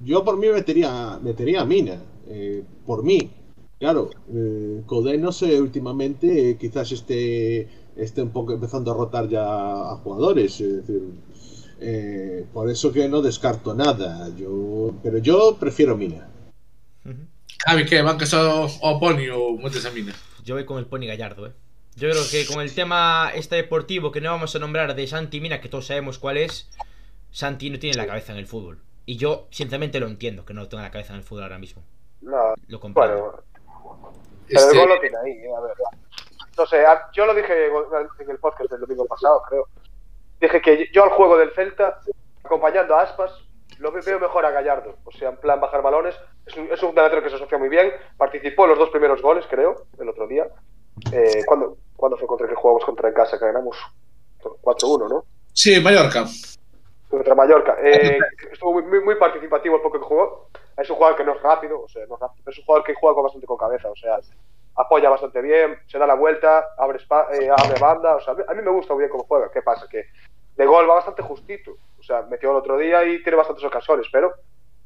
Yo por mí metería, metería a Mina, eh, por mí. Claro, eh, Codé no sé últimamente, eh, quizás esté, esté un poco empezando a rotar ya a jugadores. Es decir, eh, por eso que no descarto nada. Yo, pero yo prefiero Mina. Javi, que bancas ao, ao Poni ou metes a Mina? Yo voy con el Pony Gallardo, eh. Yo creo que con el tema este deportivo que no vamos a nombrar de Santi Mina, que todos sabemos cuál es, Santi no tiene la cabeza en el fútbol. Y yo, sinceramente, lo entiendo que no tenga la cabeza en el fútbol ahora mismo. No, Lo comprendo. bueno, pero el Este, gol lo tiene ahí, eh, a ver. No sé, a- yo lo dije en el podcast del domingo pasado, creo. Dije que yo al juego del Celta, acompañando a Aspas, lo veo mejor a Gallardo. O sea, en plan bajar balones. Es un, es un delantero que se asocia muy bien. Participó en los dos primeros goles, creo, el otro día. Eh, ¿cuándo, ¿Cuándo fue contra el que jugamos contra en casa? Que ganamos 4-1, ¿no? Sí, Mallorca. contra Mallorca. Eh, estuvo muy, muy, muy participativo el poco que jugó. Es un jugador que no es rápido, o sea, no es rápido, pero es un jugador que juega bastante con cabeza, o sea, apoya bastante bien, se da la vuelta, abre, eh, abre banda, o sea, a mí me gusta muy bien cómo juega. ¿Qué pasa? Que de gol va bastante justito, o sea, metió el otro día y tiene bastantes ocasiones, pero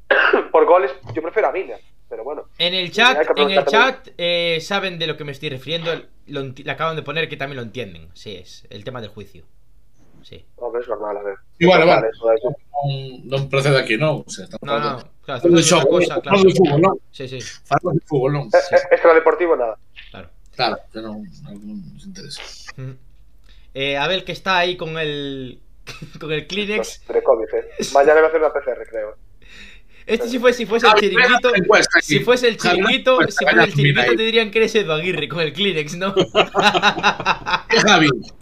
*coughs* por goles yo prefiero a Mina, pero bueno. En el chat, en el chat eh, saben de lo que me estoy refiriendo. Lo le acaban de poner que también lo entienden. Sí, es el tema del juicio. Sí. Hombre, es normal, a ver. Eso. Non, non procede aquí, non? O sea, No, no, claro, de xogo, otra cosa, claro. falando de fútbol, non? Sí, sí, Falando de fútbol, non? Eh, eh, extradeportivo, nada. claro. Claro, que non, non nos interesa. Eh, Abel que está ahí con el con el Kleenex. De COVID, eh. Mañana voy a hacer una PCR, creo. Este si fuese, si fuese el chiringuito, si fuese el chiringuito, si fuese el chiringuito te dirían que eres Edu Aguirre con el Kleenex, ¿no? Eh, Javi, es-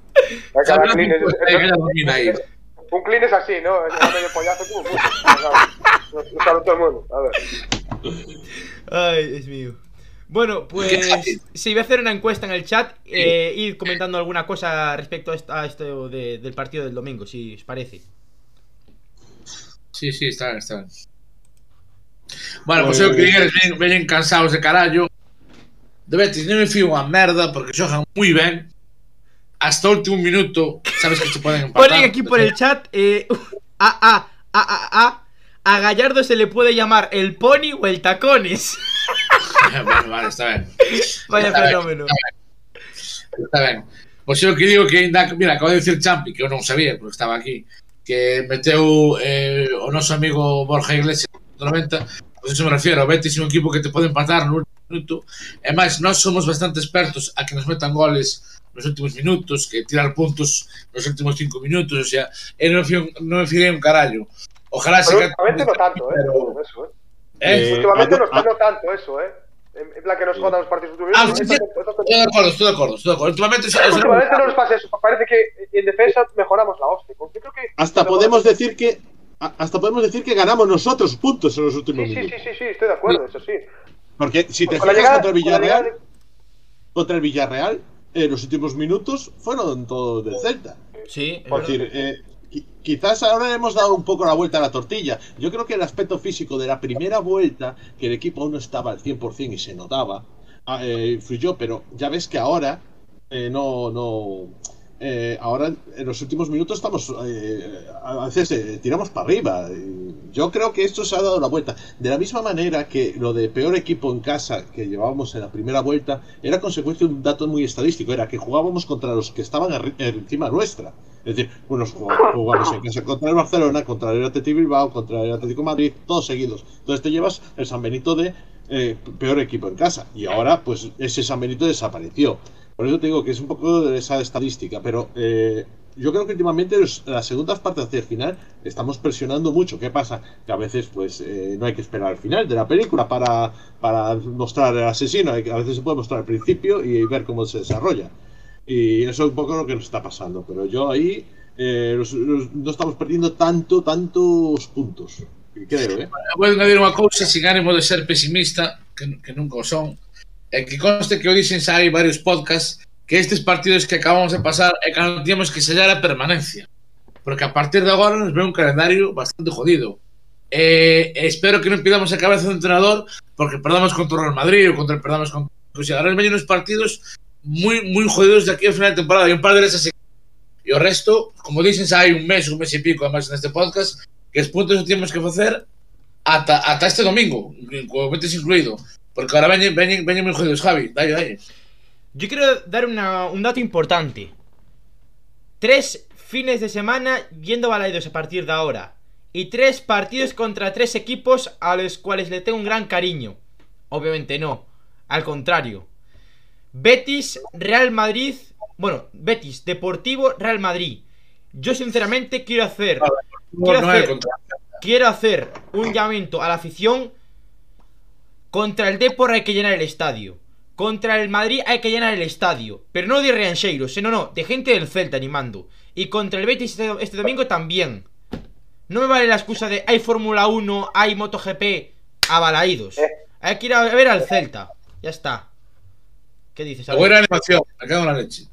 es-. Un clean es así, ¿no? Es un medio pollazo como mucho. Lo sabe todo el mundo. A ver. Ay, Dios mío. Bueno, pues si voy a hacer una encuesta en el chat, eh, ir comentando alguna cosa respecto a esto, a esto de- del partido del domingo, si os parece. Sí, sí, está está. Bueno, Pues- eu que eles ven, cansados de carallo. De Betis non me fío unha merda porque xogan moi ben. Hasta o último minuto, sabes que se poden empatar. Ponen aquí por el chat, eh, a, a, a, a, a, a Gallardo se le puede llamar el pony o el tacones. bueno, vale, está ben. Vaya está fenómeno. Ben, está, ben. está ben. Pois eu que digo que ainda, mira, acabo de dicir Champi, que eu non sabía, porque estaba aquí, que meteu eh, o noso amigo Borja Iglesias no 90, pois iso me refiero, o Betis é un equipo que te pode empatar no último minuto, e máis, nós somos bastante expertos a que nos metan goles nos últimos minutos, que tirar puntos nos últimos cinco minutos, o sea, eu non, fío, non me fiei un carallo. Ojalá pero, se... Últimamente no tanto, eh, pero... eso, eh. eh últimamente a... no, está no tanto eso, eh. En plan que nos jodan los partidos últimos Ah, minutos, sí, sí. Estoy de acuerdo, estoy de acuerdo, estoy de acuerdo. Últimamente, no nos pasa eso. Parece que en defensa mejoramos la hostia. Yo creo que Hasta podemos decir que hasta podemos decir que ganamos nosotros puntos en los Sí, últimos sí, sí, minutos. sí, sí, estoy de acuerdo, eso sí. Porque si te fijas contra el Villarreal, contra el Villarreal, eh, los últimos minutos fueron todos del Celta. Sí, es decir, eh, quizás ahora hemos dado un poco la vuelta a la tortilla. Yo creo que el aspecto físico de la primera vuelta, que el equipo aún no estaba al 100% y se notaba, ah, eh, influyó, pero ya ves que ahora eh, no, no, eh, ahora en los últimos minutos estamos, eh, a veces eh, tiramos para arriba. Yo creo que esto se ha dado la vuelta. De la misma manera que lo de peor equipo en casa que llevábamos en la primera vuelta era consecuencia de un dato muy estadístico, era que jugábamos contra los que estaban encima nuestra. Es decir, jugamos jugamos en casa contra el Barcelona, contra el Atlético Bilbao, contra el Atlético Madrid, todos seguidos. Entonces te llevas el San Benito de eh, peor equipo en casa. Y ahora, pues ese San Benito desapareció. Por eso te digo que es un poco de esa estadística, pero eh, yo creo que últimamente las segundas partes hacia el final estamos presionando mucho. ¿Qué pasa? Que a veces pues eh, no hay que esperar al final de la película para, para mostrar al asesino, a veces se puede mostrar al principio y ver cómo se desarrolla. Y eso es un poco lo que nos está pasando. Pero yo ahí eh, los, los, no estamos perdiendo tanto, tantos puntos. Creo, eh? Vou engadir unha cousa sin ánimo de ser pesimista, que, que nunca o son, é que conste que o dixen xa hai varios podcasts que estes partidos que acabamos de pasar é que non que sellar a permanencia. Porque a partir de agora nos ve un calendario bastante jodido. Eh, espero que non pidamos a cabeza do entrenador porque perdamos contra o Real Madrid ou contra, perdamos contra... Pues, agora nos veñen uns partidos moi moi jodidos de aquí ao final de temporada e un par deles así E o resto, como dicen xa hai un mes, un mes e pico además neste podcast, que os puntos os temos que facer ata, ata este domingo, co Betis incluído. Porque ahora veñen, veñen, veñen moi jodidos, Javi, dalle, dalle. Yo quiero dar una- un dato importante. Tres fines de semana yendo balaidos a partir de ahora. Y tres partidos contra tres equipos a los cuales le tengo un gran cariño. Obviamente no. Al contrario. Betis, Real Madrid. Bueno, Betis, Deportivo, Real Madrid. Yo sinceramente quiero hacer. Quiero hacer-. Quiero hacer un llamamiento a la afición. Contra el Depor hay que llenar el estadio. Contra el Madrid hay que llenar el estadio. Pero no de Riancheiros, eh, no, no, de gente del Celta animando. Y contra el Betis este, este domingo también. No me vale la excusa de hay Fórmula 1, hay MotoGP, abalaídos. Eh. Hay que ir a ver al Celta. Ya está. ¿Qué dices? A A buena animación, me cago en la leche.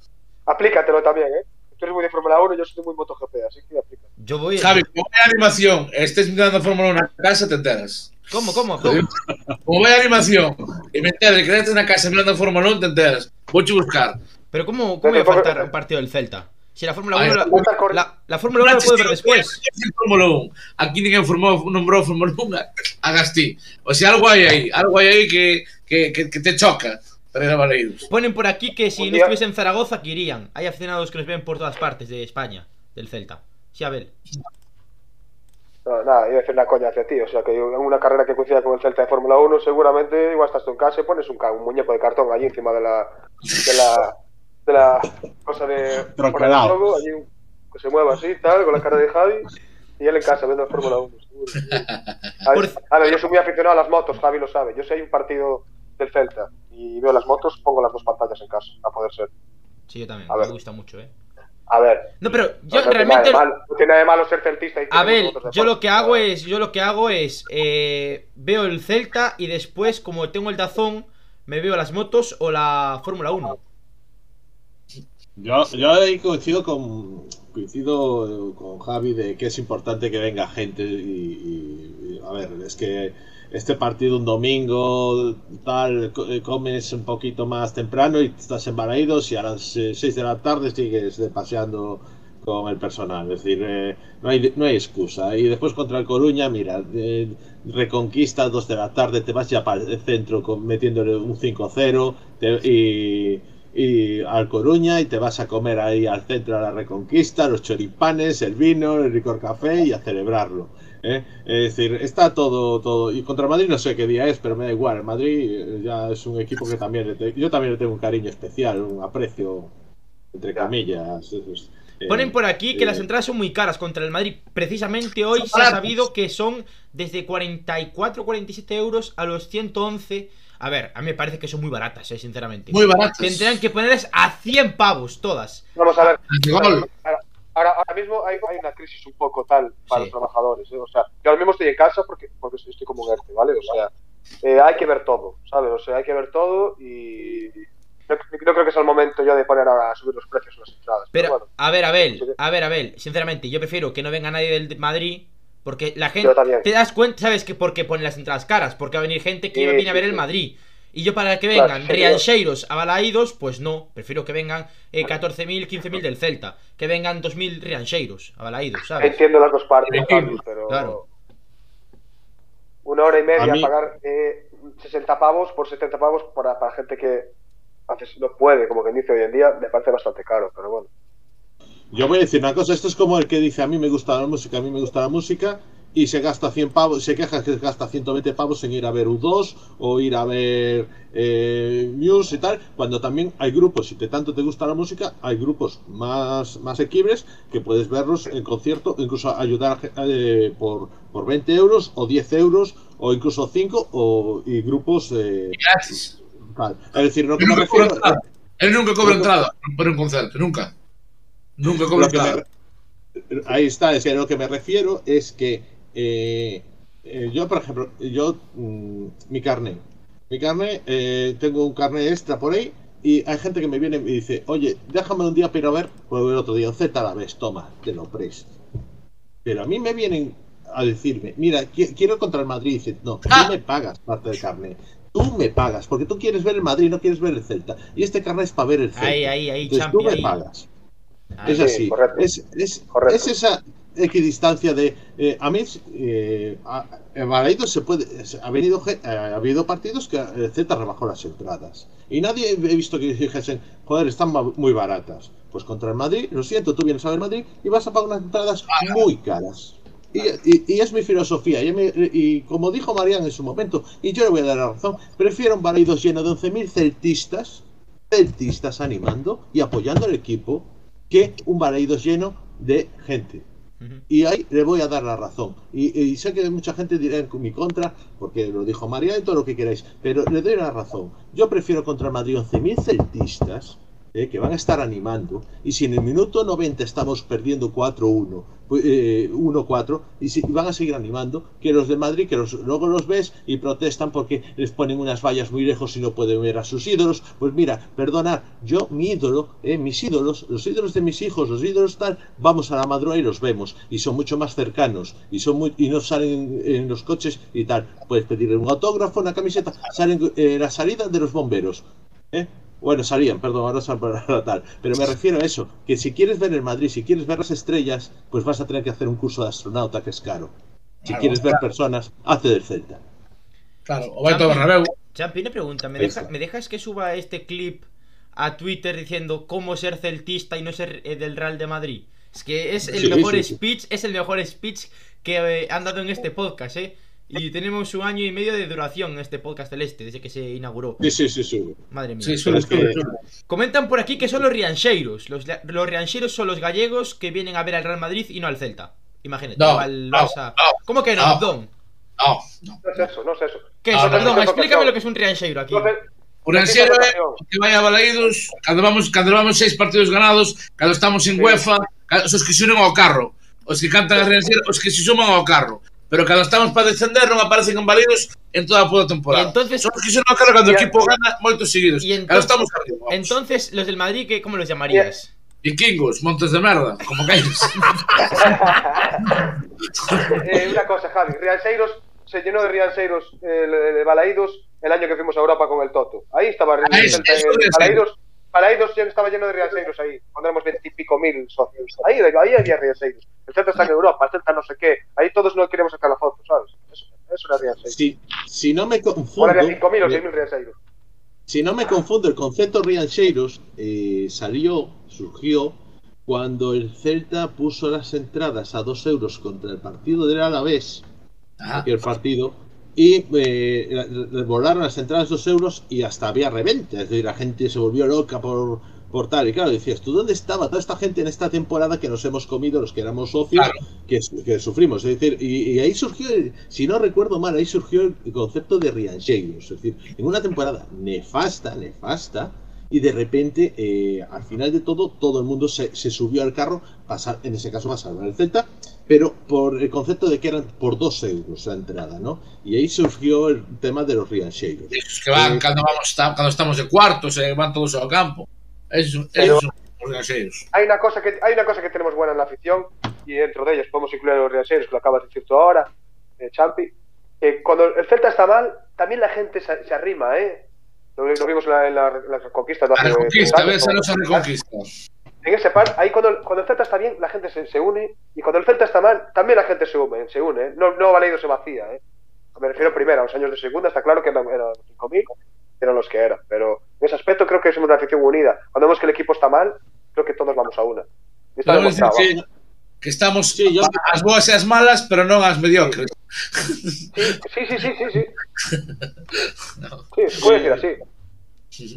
Aplícatelo también, ¿eh? Tú eres muy de Fórmula 1, yo soy muy MotoGP, así que aplica. Yo voy. Javi, como vai a animación, estés mirando a Fórmula 1 na casa, te enteras. ¿Cómo, cómo? cómo? Como a animación, e me enteras que estés na casa mirando a Fórmula 1, te enteras. Vouche buscar. Pero ¿cómo, cómo iba a faltar un partido del Celta? Si la Fórmula Ay, 1 la, la, la Fórmula 1 la puede ver después. Fórmula 1. Aquí ninguén formou, nombrou Fórmula 1 a Gastí. O sea, algo hai aí, algo hai aí que, que, que, que te choca Ponen por aquí que si no estuviese en Zaragoza, que irían. Hay aficionados que nos ven por todas partes de España, del Celta. Sí, Abel. No, nada, iba a decir una coña hacia ti. O sea, que en una carrera que coincida con el Celta de Fórmula 1, seguramente igual estás tú en casa y pones un, muñeco de cartón allí encima de la. de la. de la cosa de. Logo, allí un- que se mueva así, tal, con la cara de Javi. Y él en casa viendo Fórmula 1, seguro. seguro. *laughs* A ver, Por- a ver, yo soy muy aficionado a las motos, Javi lo sabe. Yo si hay un partido del Celta y veo las motos, pongo las dos pantallas en casa, a poder ser. Sí, yo también. A Me ver. gusta mucho, ¿eh? A ver. No, pero yo no tiene realmente. nada de malo- no tiene de malo ser celtista y A ver, yo lo que hago es, yo lo que hago es, eh, veo el Celta y después, como tengo el Dazón, me veo las motos o la Fórmula 1. Yo, yo ahí coincido con coincido con Javi de que es importante que venga gente y, y- y, a ver, es que este partido un domingo tal eh, comes un poquito más temprano y estás en Balaídos y a las 6 de la tarde sigues paseando con el personal, es decir, eh, no, hay, no hay excusa. Y después contra el Coruña, mira, eh, reconquista 2 de la tarde, te vas ya para el centro metiéndole un 5-0 te- y, y al Coruña y te vas a comer ahí al centro a la Reconquista, los choripanes, el vino, el licor café y a celebrarlo. ¿Eh? Es decir, está todo, todo. Y contra el Madrid no sé qué día es, pero me da igual. El Madrid eh, ya es un equipo que también le te- yo también le tengo un cariño especial, un aprecio, entre comillas. es, eh, Ponen por aquí que eh, las entradas son muy caras contra el Madrid. Precisamente hoy se ha sabido que son desde 44, 47 euros a los 111. A ver, a mí me parece que son muy baratas, eh, sinceramente. Muy baratas. Tendrían que ponerles a 100 pavos todas. Vamos a ver. Gol. Ahora, mismo hay, hay una crisis un poco tal para Sí. los trabajadores. ¿eh? O sea, yo ahora mismo estoy en casa porque, porque estoy como un ERTE, ¿vale? O sea, eh, hay que ver todo, ¿sabes? O sea, hay que ver todo y no, no creo que sea el momento yo de poner ahora a subir los precios en las entradas. Pero, Pero, bueno, a ver, Abel, Sí. a ver, Abel, sinceramente, yo prefiero que no venga nadie del Madrid. Porque la gente. ¿Te das cuenta? ¿Sabes que por qué ponen las entradas caras? Porque va a venir gente que Sí, viene a ver el. Madrid. Y yo para que vengan Riancheiros a Balaídos, pues no. Prefiero que vengan eh, 14.000, 15.000 del Celta. Que vengan 2.000 Riancheiros a Balaídos, ¿sabes? entiendo las dos partes, Sí, Javi, pero claro. una hora y media A mí- pagar eh, 60 pavos por 70 pavos para, para gente que haces- no puede, como que dice hoy en día, me parece bastante caro, pero bueno. Yo voy a decir una cosa, esto es como el que dice a mí me gusta la música, a mí me gusta la música y se gasta 100 pavos, se queja que gasta 120 pavos en ir a ver U2 o ir a ver eh, Muse y tal, cuando también hay grupos, si te tanto te gusta la música, hay grupos más, más equibles que puedes verlos en concierto, incluso ayudar eh, por, por 20 euros o 10 euros o incluso 5 o, y grupos eh, tal. Es decir, que Él me nunca cobra refiero... entrada. Él nunca cobra entrada por un concierto, nunca. Nunca cobra Lo que me entrada. ahí está, es que a lo que me refiero es que eh, eh, yo, por ejemplo, yo, mm, mi carnet, mi carnet, eh, tengo un carnet extra por ahí y hay gente que me viene y me dice, oye, déjame un día para ir a ver, pues el otro día, Z a la vez, toma, te lo presto. Pero a mí me vienen a decirme, mira, qui- quiero contra el Madrid, y dice, no, tú Ah. me pagas parte del carnet. Tú me pagas, porque tú quieres ver el Madrid, no quieres ver el Celta. Y este carnet es para ver el Celta. Ahí, ahí, ahí, Entonces champi, tú me ahí. pagas. Ahí. Es Sí, así. correcto. Es, es, Correcto. es esa equidistancia de. eh, a mí, eh, a- se puede. ha, venido, eh, ha habido partidos que el Z rebajó las entradas. Y nadie he visto que dijesen, joder, están muy baratas. Pues contra el Madrid, lo siento, tú vienes a ver Madrid y vas a pagar unas entradas muy caras. Y, y- es mi filosofía. Y, como dijo Marian en su momento, y yo le voy a dar la razón, prefiero un Balaídos lleno de 11.000 celtistas, celtistas animando y apoyando al equipo, que un Balaídos lleno de gente. Y ahí le voy a dar la razón. Y, sé que mucha gente dirá en mi contra, porque lo dijo María y todo lo que queráis, pero le doy la razón. Yo prefiero contra el Madrid 11.000 celtistas eh, que van a estar animando. Y si en el minuto 90 estamos perdiendo 4-1, pues, eh, 1-4, y, si, van a seguir animando, que los de Madrid, que los- luego los ves y protestan porque les ponen unas vallas muy lejos y no pueden ver a sus ídolos. Pues mira, perdonad, yo, mi ídolo, eh, mis ídolos, los ídolos de mis hijos, los ídolos tal, vamos a la madrugada y los vemos. Y son mucho más cercanos. Y son muy, y no salen en, en los coches y tal. Puedes pedirle un autógrafo, una camiseta, salen eh, la salida de los bomberos. ¿eh? Bueno, salían, perdón, ahora son para tal. Pero me refiero a eso, que si quieres ver el Madrid, si quieres ver las estrellas, pues vas a tener que hacer un curso de astronauta que es caro. Si Claro, quieres ver claro. personas, hace del Celta. Claro, o Beto Bernabéu. Champi, una pregunta. ¿Me, Eso. deja- ¿Me dejas que suba este clip a Twitter diciendo cómo ser celtista y no ser eh, del Real de Madrid? Es que es el Sí, mejor sí, sí. speech, es el mejor speech que eh, han dado en este podcast, ¿eh? Y tenemos un año y medio de duración en este podcast celeste, desde que se inauguró. Sí, sí, sí, sí. Madre mía. Sí, solo es que- Comentan por aquí que son los riancheiros. Los, los riancheiros son los gallegos que vienen a ver al Real Madrid y no al Celta. Imagínate, No, al no, Barça. no, ¿Cómo que no, no. Abdón? No, no. Es eso, no es eso. ¿Qué es Perdón, explícame no. lo que es un riancheiro aquí. Un ansiero é que vai a Balaídos cando vamos, cando vamos seis partidos ganados, cando estamos en Sí. UEFA, cando, os que se unen ao carro, os que cantan a Rianxeira, os que se suman ao carro. Pero cando estamos para descender non aparecen en Balaídos en toda a puta temporada. Entonces- Son os que se ao carro cando o equipo gana moitos seguidos. Cando entonces- estamos arriba, vamos. Entonces, los del Madrid, ¿qué, ¿cómo los llamarías? Vikingos, montes de merda, como caídos. *laughs* Eh, una cosa, Javi, Rianxeiros se llenó de Rianxeiros eh, de, Balaídos el año que fuimos a Europa con el Toto. Ahí estaba ser. Balaídos. Balaídos ya estaba lleno de Rianxeiros ahí, cuando éramos veintipico mil socios. Ahí, ahí había Rianxeiros. El Celta está en Europa, el Celta no sé qué. Ahí todos no queríamos sacar la foto, ¿sabes? Eso, eso era Rianxeiros. Si, si no me confundo, había cinco mil o eh, seis mil Rianxeiros. si no me confundo, el concepto Riancheiros eh, salió, surgió cuando el Celta puso las entradas a 2 euros contra el partido del Alavés, Ah, aquel partido, y eh, la- la- volaron las entradas 2 euros y hasta había reventa, es decir, la gente se volvió loca por, por tal, y claro, decías, ¿tú dónde estaba toda esta gente en esta temporada que nos hemos comido los que éramos socios, Claro. que, que sufrimos? Es decir, y, y ahí surgió, el- si no recuerdo mal, ahí surgió el concepto de Riancheiros, es decir, en una temporada nefasta, nefasta, y de repente, eh, al final de todo, todo el mundo se, se subió al carro, pasar, en ese caso más al Celta, pero por el concepto de que eran por dos euros la entrada, ¿no? Y ahí surgió el tema de los Riancheiros. esos que van Eh, cando, vamos, cando estamos de cuartos, eh, van todos ao campo. Esos, Pero- esos son os Rianxeiros. Hay una cosa que hay una cosa que tenemos buena en la afición y dentro de ellos podemos incluir a los Rianxeiros, que lo acabas de decir tú ahora, eh, Champi. que cuando el Celta está mal, también la gente se, se arrima, ¿eh? Lo, lo vimos en la, en la, en la reconquista. de A hace reconquista, ves a ¿no? nosa reconquista. En ese par, ahí cuando, cuando el Celta está bien, la gente se, se une. Y cuando el Celta está mal, también la gente se une. Se une ¿eh? No, no Valeido se vacía. ¿eh? Me refiero primero a los años de segunda. Está claro que eran, eran 5.000, eran los que eran. Pero en ese aspecto creo que somos una afición unida. Cuando vemos que el equipo está mal, creo que todos vamos a una. Está que, que estamos Sí, yo- as boas e as malas, pero non as mediocres. Sí, sí, sí, sí, sí. sí. *laughs* No. Sí, se puede decir así.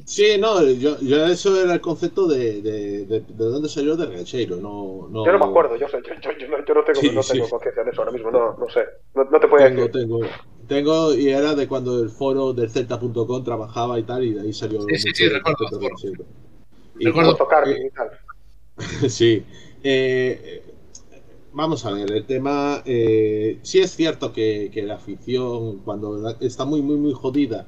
Sí, no, yo, yo eso era el concepto de, de, de, de dónde salió de Riancheiro, no, no... Yo no me acuerdo, yo, sé, yo, yo, yo no, yo no tengo, Sí, no sí. tengo conciencia de eso ahora mismo, no, no sé. No, no te puedo Tengo, decir. tengo, tengo, y era de cuando el foro del Celta.com trabajaba y tal, y de ahí salió Sí, sí, sí, el recuerdo, recuerdo. Y- Recuerdo. Tocar eh, y tal. *laughs* Sí. Eh, eh, vamos a ver, el tema. Eh, sí es cierto que, que la afición, cuando está muy, muy, muy jodida,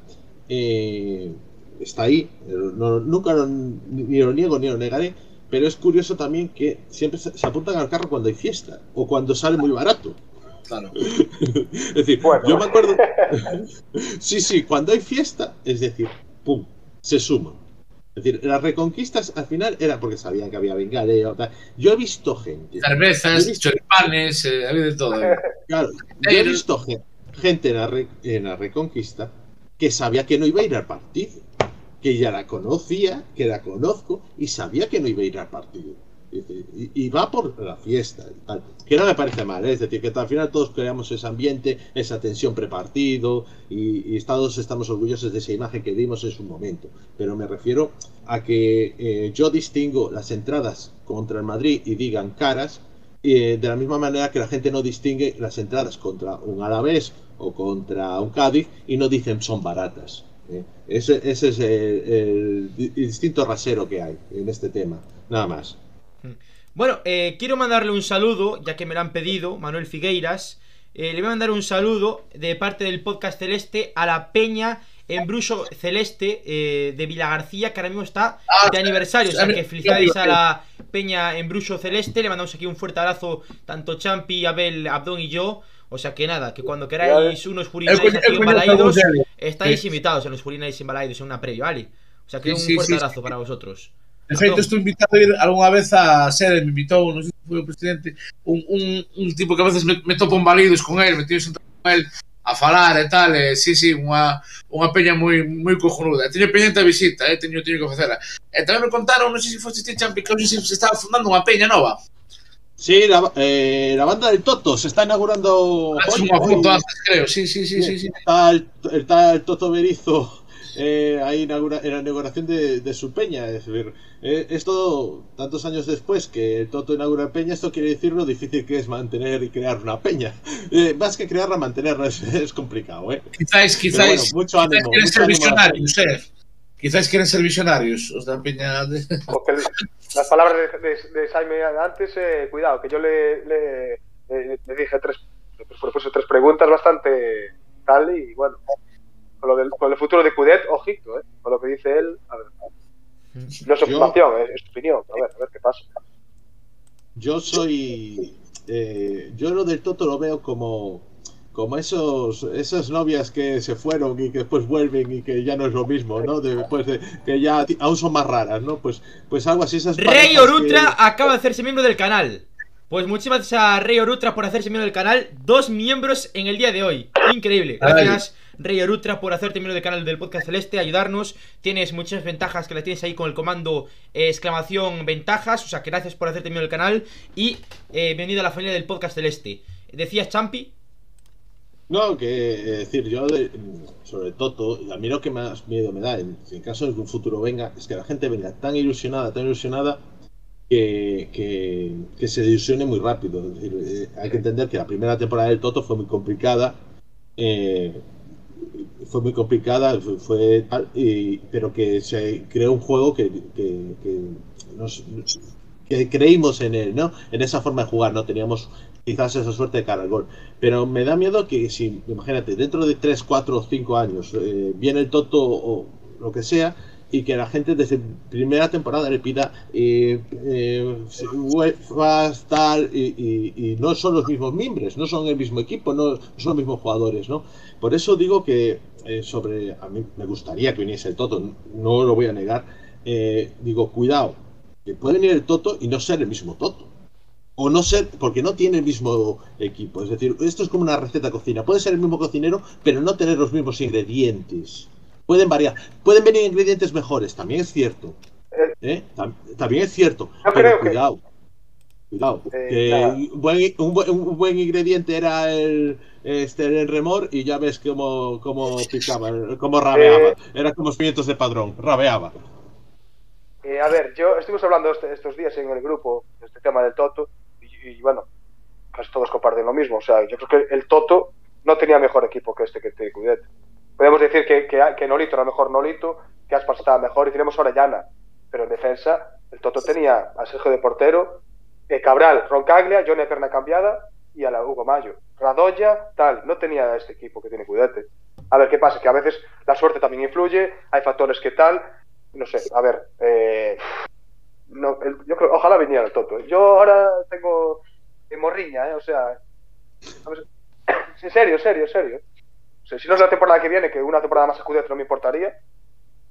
eh, está ahí. No- nunca lo- ni lo niego ni lo negaré. Pero es curioso también que siempre se, se apuntan al carro cuando hay fiesta o cuando sale muy barato. Claro. *laughs* Es decir, Bueno. yo me acuerdo. *laughs* sí, sí, cuando hay fiesta, es decir, pum, se suman. Es decir, las reconquistas al final era porque sabían que había bengaleo. Yo he visto gente. Cervezas, visto- choripanes, eh, había de todo. eh. Claro, yo he visto gen- gente en la, re- en la Reconquista que sabía que no iba a ir al partido, que ya la conocía, que la conozco y sabía que no iba a ir al partido. Y va por la fiesta, y tal. que no me parece mal, ¿eh? es decir, que al final todos creamos ese ambiente, esa tensión prepartido y, y todos estamos orgullosos de esa imagen que dimos en su momento. Pero me refiero a que eh, yo distingo las entradas contra el Madrid y digan caras eh, de la misma manera que la gente no distingue las entradas contra un Alavés o contra un Cádiz y no dicen son baratas. Ese, ese es el, instinto rasero que hay en este tema, nada más. Bueno, eh, quiero mandarle un saludo, ya que me lo han pedido, Manuel Figueiras. Eh, le voy a mandar un saludo de parte del podcast Celeste a la Peña en Bruso Celeste eh, de Villagarcía, que ahora mismo está Ah, de aniversario. O sea que felicidades a la Peña en Bruso Celeste. Le mandamos aquí un fuerte abrazo, tanto Champi, Abel, Abdón y yo. O sea que nada, que cuando queráis unos coño- aquí Estáis sí. invitados en los Furináis Invalaidos en una previo, Ali. O sea que sí, un fuerte abrazo para vosotros. De feito, estou invitado a ir algunha vez a ser me invitou, non sei se foi o presidente, un, un, un tipo que a veces me, me topo en validos con el, me tío sentado con el a falar e tal, e, sí, sí, unha, unha peña moi moi cojonuda. E teño peñente a visita, eh, teño, teño que facela. E tamén me contaron, non sei se foste ti, Champi, que hoxe se estaba fundando unha peña nova. Sí, la, eh, la banda del Toto se está inaugurando. Hecho hoy, una hoy. foto antes, creo. Sí, sí, sí, sí. sí. Está, el, está el Toto Berizo eh, ahí inaugura- en la inauguración de, de su peña. Es decir, eh, esto, tantos años después que el Toto inaugura peña, esto quiere decir lo difícil que es mantener y crear una peña. Eh, más que crearla, mantenerla es, es complicado, ¿eh? Quizás, quizás, bueno, mucho quizás ánimo. mucho ser ánimo eh. Quizás quieren ser visionarios, os da peña de... *laughs* Las palabras de, de, de Jaime antes, eh, cuidado, que yo le, le, le- le dije tres, propuse tres preguntas bastante tal y bueno, con lo del con el futuro de Cudet, ojito, eh, con lo que dice él, a ver, no es Yo- afirmación, es, es opinión, a ver, a ver qué pasa. Yo soy. eh, yo lo del Toto lo veo como. Como esos, esas novias que se fueron y que después vuelven y que ya no es lo mismo, ¿no? De- Después de que ya aún son más raras, ¿no? Pues, pues algo así. Esas Rey Orutra que- acaba de hacerse miembro del canal. Pues muchísimas gracias a Rey Orutra por hacerse miembro del canal. Dos miembros en el día de hoy. Increíble. Gracias, Rey Orutra, por hacerte miembro del canal del podcast Celeste, ayudarnos. Tienes muchas ventajas que las tienes ahí con el comando eh, exclamación ventajas. O sea, que gracias por hacerte miembro del canal. Y eh, bienvenido a la familia del podcast Celeste. Decías, Champi. No, que eh, decir, yo sobre Toto, a mí lo que más miedo me da, en, en caso de que un futuro venga, es que la gente venga tan ilusionada, tan ilusionada, que, que, se ilusione muy rápido. Eh, hay que entender que la primera temporada del Toto fue muy complicada, eh, fue muy complicada, fue, fue y- pero que se creó un juego que, que, que nos- que creímos en él, ¿no? En esa forma de jugar, no teníamos quizás esa suerte de cara al gol. Pero me da miedo que si, imagínate, dentro de 3, 4 o 5 años eh, viene el Toto o lo que sea y que la gente desde primera temporada le pida eh, eh, tal, y, y- no son los mismos miembros, no son el mismo equipo, no, no son los mismos jugadores, ¿no? Por eso digo que eh, sobre, a mí me gustaría que viniese el Toto, no lo voy a negar, eh, digo, cuidado, que puede venir el Toto y no ser el mismo Toto. O no ser, porque no tiene el mismo equipo. Es decir, esto es como una receta de cocina. Puede ser el mismo cocinero, pero no tener los mismos ingredientes. Pueden variar. Pueden venir ingredientes mejores, también es cierto. ¿Eh? Tam- También es cierto. Pero que- cuidado. Cuidado. Eh, que un, buen, un buen- un buen ingrediente era el, este, el remor y ya ves cómo, cómo picaba, cómo rabeaba. Eh. Era como los pimientos de padrón, rabeaba. Eh, a ver, yo estuvimos hablando este- estos días en el grupo de este tema del Toto y, bueno, casi todos comparten lo mismo. O sea, yo creo que el Toto no tenía mejor equipo que este que te Cudet. Podemos decir que, que, que Nolito era mejor Nolito, que Aspas estaba mejor y tenemos ahora Llana. Pero en defensa, el Toto tenía a Sergio de portero, eh, Cabral, Roncaglia, Johnny a pierna cambiada y a la Hugo Mayo. Radoya, tal, no tenía este equipo que tiene Cudete. A ver qué pasa, que a veces la suerte también influye, hay factores que tal, no sé, a ver, eh, no, el- yo creo, ojalá viniera el Toto. Yo ahora tengo eh, morriña, ¿eh? o sea, en serio, en serio, en serio. O sea, si no es la temporada que viene, que una temporada más a Cudete no me importaría,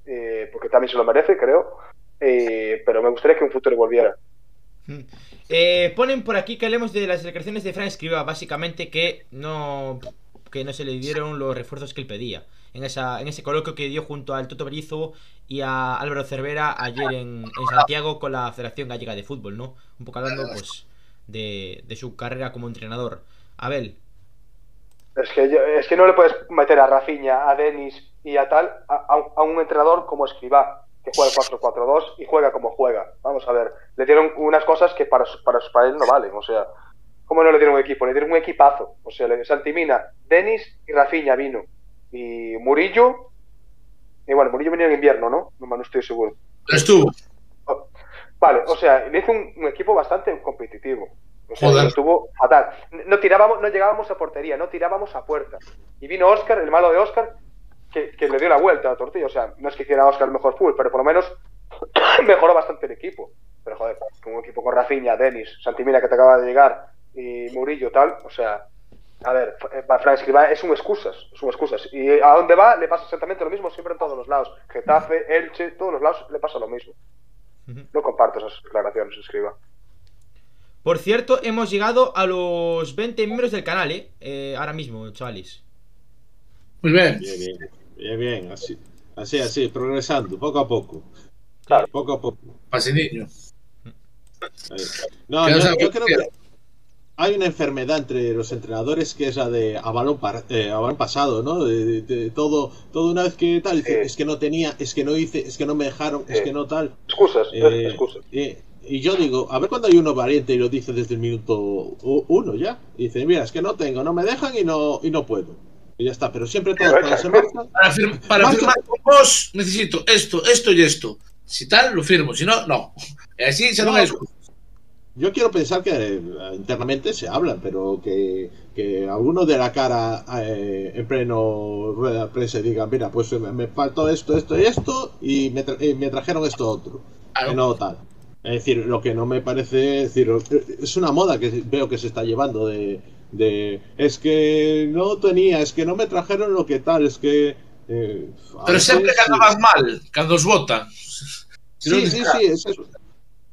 eh, porque también se lo merece, creo, eh, pero me gustaría que un futuro volviera. Eh, ponen por aquí que hablemos de las declaraciones de Fran Escriba, básicamente que no que no se le dieron los refuerzos que él pedía. En, esa, en ese coloquio que dio junto al Toto Berizo y a Álvaro Cervera ayer en, en Santiago con la Federación Gallega de Fútbol, ¿no? Un poco hablando pues de, de su carrera como entrenador. Abel, Es que, yo- es que no le puedes meter a Rafinha, a Denis y a tal, a, a un- entrenador como Escribá, que juega 4-4-2 y juega como juega. Vamos a ver, le dieron unas cosas que para, su- para, para él no valen. O sea, ¿cómo no le dieron un equipo? Le dieron un equipazo. O sea, le, Santimina, Denis y Rafinha vino. Y Murillo, y bueno, Murillo venía en invierno, ¿no? No, no estoy seguro. Estuvo. Vale, o sea, le hizo un, un equipo bastante competitivo. O sea, Joder. estuvo fatal. No tirábamos, no llegábamos a portería, no tirábamos a puerta. Y vino Oscar, el malo de Oscar, que, que le dio la vuelta a la tortilla. O sea, no es que hiciera Oscar el mejor fútbol, pero por lo menos *clears throat* mejoró bastante el equipo. Pero joder, con un equipo con Rafinha, Denis, Santimina que te acaba de llegar y Murillo tal, o sea, a ver, eh, Fran Escribá es un excusas, es un excusas. Y a dónde va le pasa exactamente lo mismo siempre en todos los lados. Getafe, Elche, todos los lados le pasa lo mismo. No comparto esas declaraciones, escriba. por cierto, hemos llegado a los 20 miembros del canal, ¿eh? Eh, ahora mismo, chavales. Muy bien. Bien, bien, bien, bien, así, así, así, progresando, poco a poco. Claro. Poco a poco. Pasiniño. No, yo, yo creo que hay una enfermedad entre los entrenadores que es la de a balón, par- eh, a balón pasado, ¿no? De, de- de todo, todo una vez que tal, dice, Sí. es que no tenía, es que no hice, es que no me dejaron, es Sí. que no tal. Excusas, Eh, excusas. eh, y yo digo, a ver cuando hay uno valiente y lo dice desde el minuto uno ya. Y dice, mira, es que no tengo, no me dejan y no, y no puedo. Y ya está, pero siempre todo Pero cuando echa- se marcha, Para, fir- para firmar con vos necesito esto, esto y esto. Si tal, lo firmo. Si no, no. Y así se No, é excusa. Yo quiero pensar que eh, internamente se hablan, pero que, que alguno de la cara eh, en pleno rueda de prensa diga, mira, pues me, me faltó esto, esto y esto, y me, tra- y me trajeron esto otro. Claro. No tal. Es decir, lo que no me parece, es decir, es una moda que veo que se está llevando de, de es que no tenía, es que no me trajeron lo que tal, es que... eh, Pero cando vas mal, cando os vota. Si non Sí, sí, sí, es eso.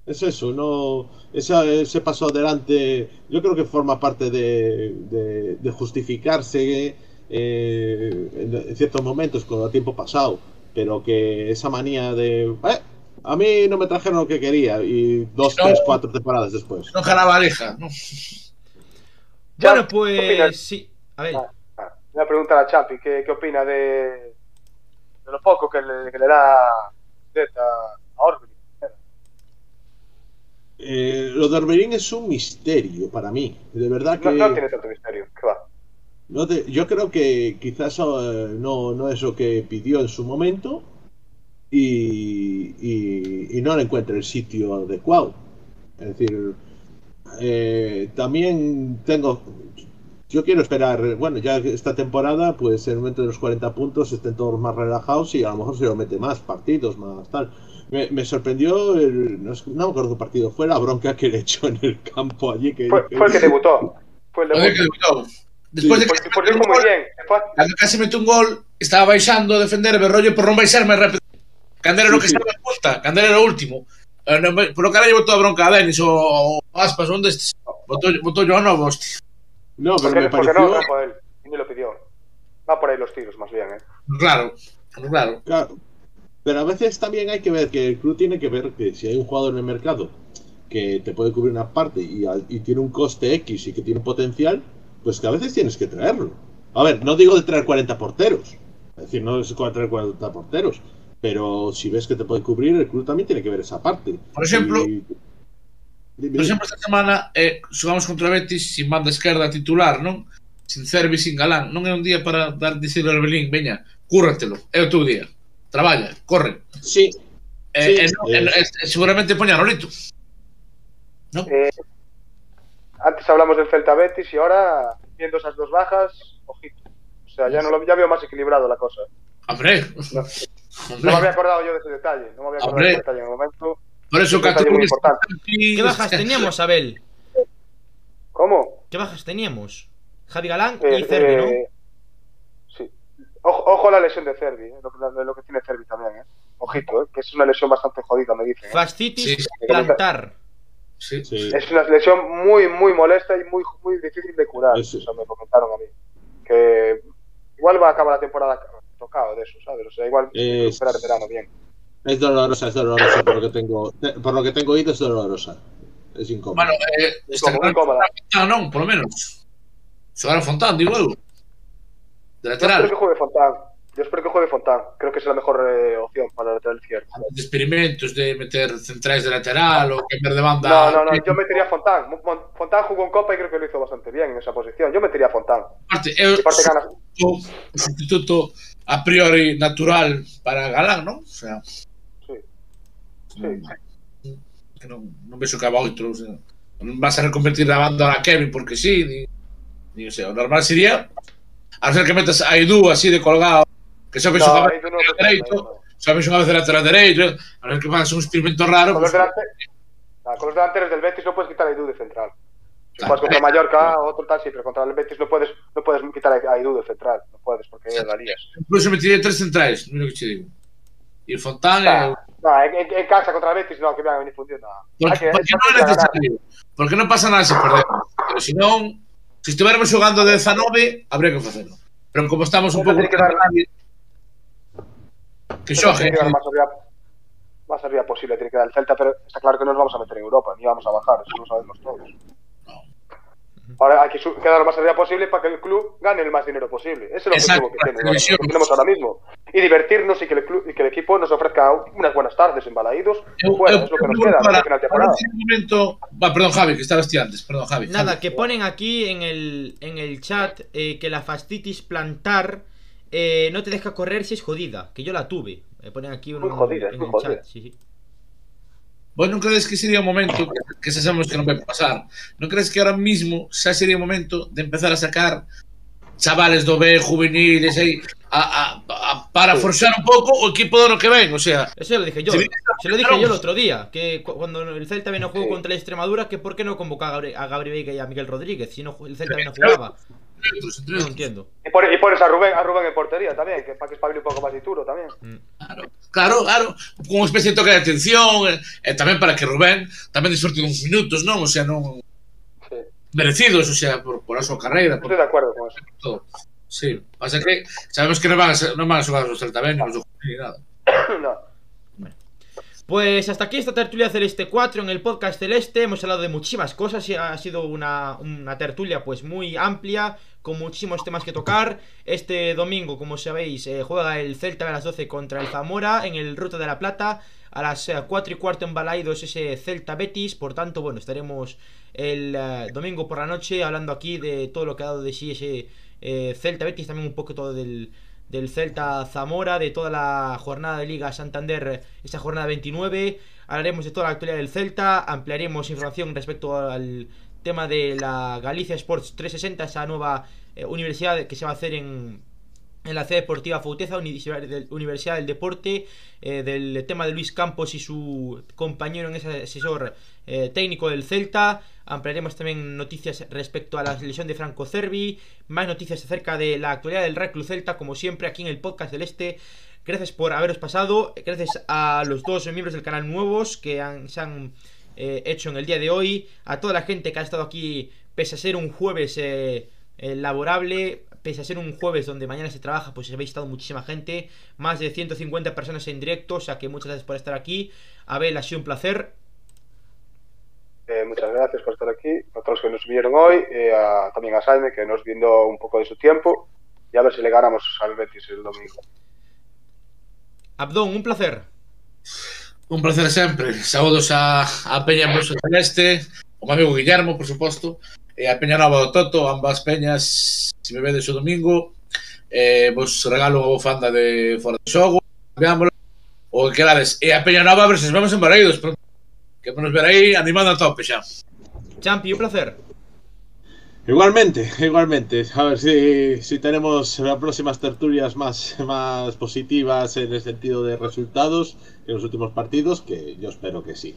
Es eso, no. Esa, ese paso adelante, yo creo que forma parte de, de- de justificarse eh, en, en ciertos momentos con el tiempo pasado, pero que esa manía de. "Eh, a mí no me trajeron lo que quería y dos, No. tres, cuatro temporadas después. Non ganaba Aleja. Non. Bueno, pues sí. A ver, Ah, ah, Voy a preguntar a Champi, ¿qué, qué opina de, de lo poco que le, que le da Zeta? Eh, lo de Orbelín es un misterio para mí, de verdad que. No, no tiene tanto misterio, ¿qué va? No te- yo creo que quizás eh, no, no es lo que pidió en su momento y, y- y no le encuentra el sitio adecuado. Es decir, eh, también tengo. Yo quiero esperar, bueno, ya esta temporada, pues en el momento de los 40 puntos estén todos más relajados y a lo mejor se lo mete más partidos, más tal. Me, me sorprendió, el, no, no me acuerdo qué partido fue, la bronca que le echó en el campo allí. Que, Fue, fue el que debutó. Fue el de que debut. debutou. Despois de que Porque, porque muy bien. Cando casi mete un gol, estaba baixando a defender, me rollo por non baixarme rápido. Cando era o que Sí, sí. estaba en punta, cando era o último. Eh, non me- Por lo cara botou a bronca a Denis o, o Aspas, onde estes. Botou, botou yo a novo, hostia. No, pero porque, me porque pareció. no, no fue él. Ni lo pidió. Va por ahí los tiros, más bien, ¿eh? Claro, claro. Claro. Pero a veces también hay que ver que el club tiene que ver que si hay un jugador en el mercado que te puede cubrir una parte y, tiene un coste X y que tiene un potencial, pues que a veces tienes que traerlo. A ver, no digo de traer 40 porteros. Es decir, no es traer 40 porteros. Pero si ves que te puede cubrir, el club también tiene que ver esa parte. Por ejemplo- Y- Por dime. exemplo, esta semana eh, xogamos contra Betis sin banda esquerda titular, non? Sin Cervi, sin Galán. Non é un día para dar dicir ao Belín, veña, cúrratelo, é o teu día. Traballa, corre. Sí, Eh, Sí, eh, eh. eh, eh, seguramente poña Rolito. Non? Eh, antes hablamos del Celta Betis y ahora, viendo esas dos bajas, ojito. O sea, ya, no lo, ya veo más equilibrado la cosa. Hombre, No, no me había acordado yo de ese detalle. No me había acordado Hombre. de ese detalle en el momento. Por eso importante. ¿qué bajas teníamos, Abel? ¿Cómo? ¿Qué bajas teníamos? Javi Galán Eh, y Cervi, ¿no? Ojo, ojo a la lesión de Cervi, eh, lo, que- lo que tiene Cervi también, ¿eh? Ojito, ¿eh? que es una lesión bastante jodida, me dicen. ¿eh? Fascitis Sí, plantar. Sí. sí. Es una lesión muy, muy molesta y muy, muy difícil de curar. Eso. Sea, me comentaron a mí. Que igual va a acabar la temporada tocado de eso, ¿sabes? O sea, igual Eh, esperar el verano bien. Es dolorosa, es dolorosa por lo que tengo, por lo que tengo oído es dolorosa. Es incómodo. Bueno, eh, está muy cómoda. Ah, non, polo menos. Xogar a Fontán, digo. De Yo lateral. espero que juegue Fontán. Yo espero que juegue Fontán. Creo que es la mejor eh, opción para el lateral izquierdo. De experimentos de meter centrais de lateral ou cambiar de banda. No, no, no. Yo metería a Fontán. Fontán jugó en Copa y creo que lo hizo bastante bien en esa posición. Yo metería a Fontán. Aparte, o o sustituto a priori natural para Galán, non? O sea, Sí. non, que non, non vexo que haga o sea, non vas a reconvertir a banda a Kevin porque sí, ni, ni o sea, o normal sería a ser que metas a Edu así de colgado, que só que no, xogaba no, no, dereito, só unha vez de lateral dereito, eh, a ver que faz un experimento raro. Con, pues, delante... con los delanteros del Betis no puedes quitar a Edu de central. Si claro, juegas contra Mallorca, otro tal, sí, pero contra el Betis no puedes, no puedes quitar a Edu de central, no puedes, porque sí, la lías. Incluso metería tres centrales, mira lo que te digo. Y Fontán... Nah, eh... nah, en, en, casa contra el Betis no, que me van a venir fundiendo. Porque, porque, no es necesario, porque no pasa nada si perdemos. Pero si no, se estivermos xogando de 19, habría que facelo. Pero como estamos un pouco tiene que dar- que arriba posible tiene que dar el Celta, pero está claro que no nos vamos a meter en Europa, ni vamos a bajar, eso lo sabemos todos. Ahora hay que quedar lo más arriba posible para que el club gane el más dinero posible. Ese es el Exacto, objetivo que, tiene, que tenemos ahora mismo. Y divertirnos y que, el club, y que el equipo nos ofrezca unas buenas tardes en Balaídos. Bueno, es lo que nos queda para- al final temporada. momento. Va, perdón, Javi, que estabas antes. Perdón, Javi. Nada, Javi. que ponen aquí en el, en el chat eh, que la fastitis plantar eh, no te deja correr si es jodida, que yo la tuve. Eh, ponen aquí un, Muy jodida, en muy el jodida. chat. Sí, sí. Vos non crees que sería o momento que, que xa sabemos que non vai pasar non crees que ahora mismo xa sería o momento de empezar a sacar chavales do B, juveniles aí a, a, a, para forzar un pouco o equipo do ano que ven, o sea Eso lo dije yo. Se lo dije yo el otro día. Que cu- cuando el Celta viene a juego contra la Extremadura, que por qué no convoca a Gabri, a Gabri Veiga y a Miguel Rodríguez. Si no, el Celta viene a jugaba. dentro, se outros. entiendo. E, por, e pones a Rubén, a Rubén en portería tamén, que para que espabile un pouco máis duro también. tamén. Claro, claro, claro. Con unha especie de toque de atención, eh, eh, e, e tamén para que Rubén tamén disfrute uns minutos, non? O sea, non... Sí. Merecidos, o sea, por, por a súa carreira. Por... Estoy de acuerdo con eso. Todo. Sí, pasa que sabemos que non van a, ser, non van a xogar os Celta ben, os do nada. *coughs* no. Pues hasta aquí esta tertulia Celeste 4 en el podcast Celeste. Hemos hablado de muchísimas cosas y ha sido una, una tertulia pues muy amplia, con muchísimos temas que tocar. Este domingo, como sabéis, eh, juega el Celta a las 12 contra el Zamora en el Ruta de la Plata. A las eh, 4 y cuarto en Balaidos ese Celta Betis. Por tanto, bueno, estaremos el eh, domingo por la noche hablando aquí de todo lo que ha dado de sí ese eh, Celta Betis. También un poco todo del, del Celta Zamora, de toda la jornada de Liga Santander, esa jornada 29. Hablaremos de toda la actualidad del Celta, ampliaremos información respecto al tema de la Galicia Sports 360, esa nueva eh, universidad que se va a hacer en, en la sede deportiva Fauteza, Universidad del, Deporte, eh, del tema de Luis Campos y su compañero en ese asesor eh, técnico del Celta. Ampliaremos también noticias respecto a la lesión de Franco Cervi, más noticias acerca de la actualidad del Real Club Celta, como siempre aquí en el podcast del Este. Gracias por haberos pasado, gracias a los dos miembros del canal nuevos que han, se han eh, hecho en el día de hoy, a toda la gente que ha estado aquí, pese a ser un jueves eh, laborable, pese a ser un jueves donde mañana se trabaja, pues habéis estado muchísima gente, más de 150 personas en directo, o sea que muchas gracias por estar aquí. Abel, ha sido un placer. Eh, muchas gracias por estar aquí, a todos los que nos vieron hoy, eh, a, también a Jaime, que nos brindó un poco de su tiempo, y a ver si le ganamos al Betis el domingo. Abdón, un placer. Un placer sempre. Saúdos a, a Peña Bruxo Celeste, o meu amigo Guillermo, por suposto, e a Peña Nova do Toto, ambas peñas, se me vedes o domingo, eh, vos regalo unha bufanda de fora de xogo, veámoslo, o que querades. E a Peña Nova versus vemos en Bareiros, pronto. Que nos ver aí animando a tope xa. Champi, un placer. Igualmente, igualmente. A ver si, si tenemos las próximas tertulias más, más positivas en el sentido de resultados que en los últimos partidos, que yo espero que sí.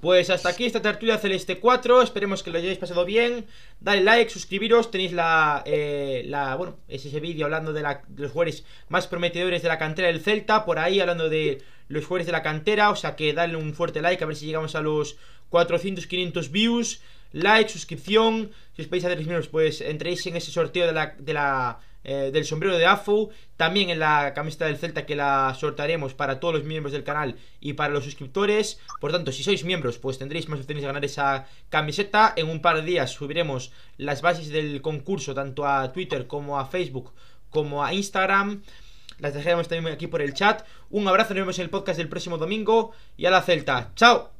Pues hasta aquí esta tertulia Celeste 4. Esperemos que lo hayáis pasado bien. Dale like, suscribiros. Tenéis la. eh, la bueno, es ese vídeo hablando de, la- de los jugadores más prometedores de la cantera del Celta. Por ahí hablando de los jugadores de la cantera. O sea que dale un fuerte like a ver si llegamos a los 400-500 views. Like, suscripción. Si os podéis hacer miembros, pues entréis en ese sorteo de la, de la, eh, del sombrero de AFU. También en la camiseta del Celta que la sortearemos para todos los miembros del canal y para los suscriptores. Por tanto, si sois miembros, pues tendréis más opciones de ganar esa camiseta. En un par de días subiremos las bases del concurso tanto a Twitter como a Facebook como a Instagram. Las dejaremos también aquí por el chat. Un abrazo, nos vemos en el podcast del próximo domingo. Y a la Celta. ¡Chao!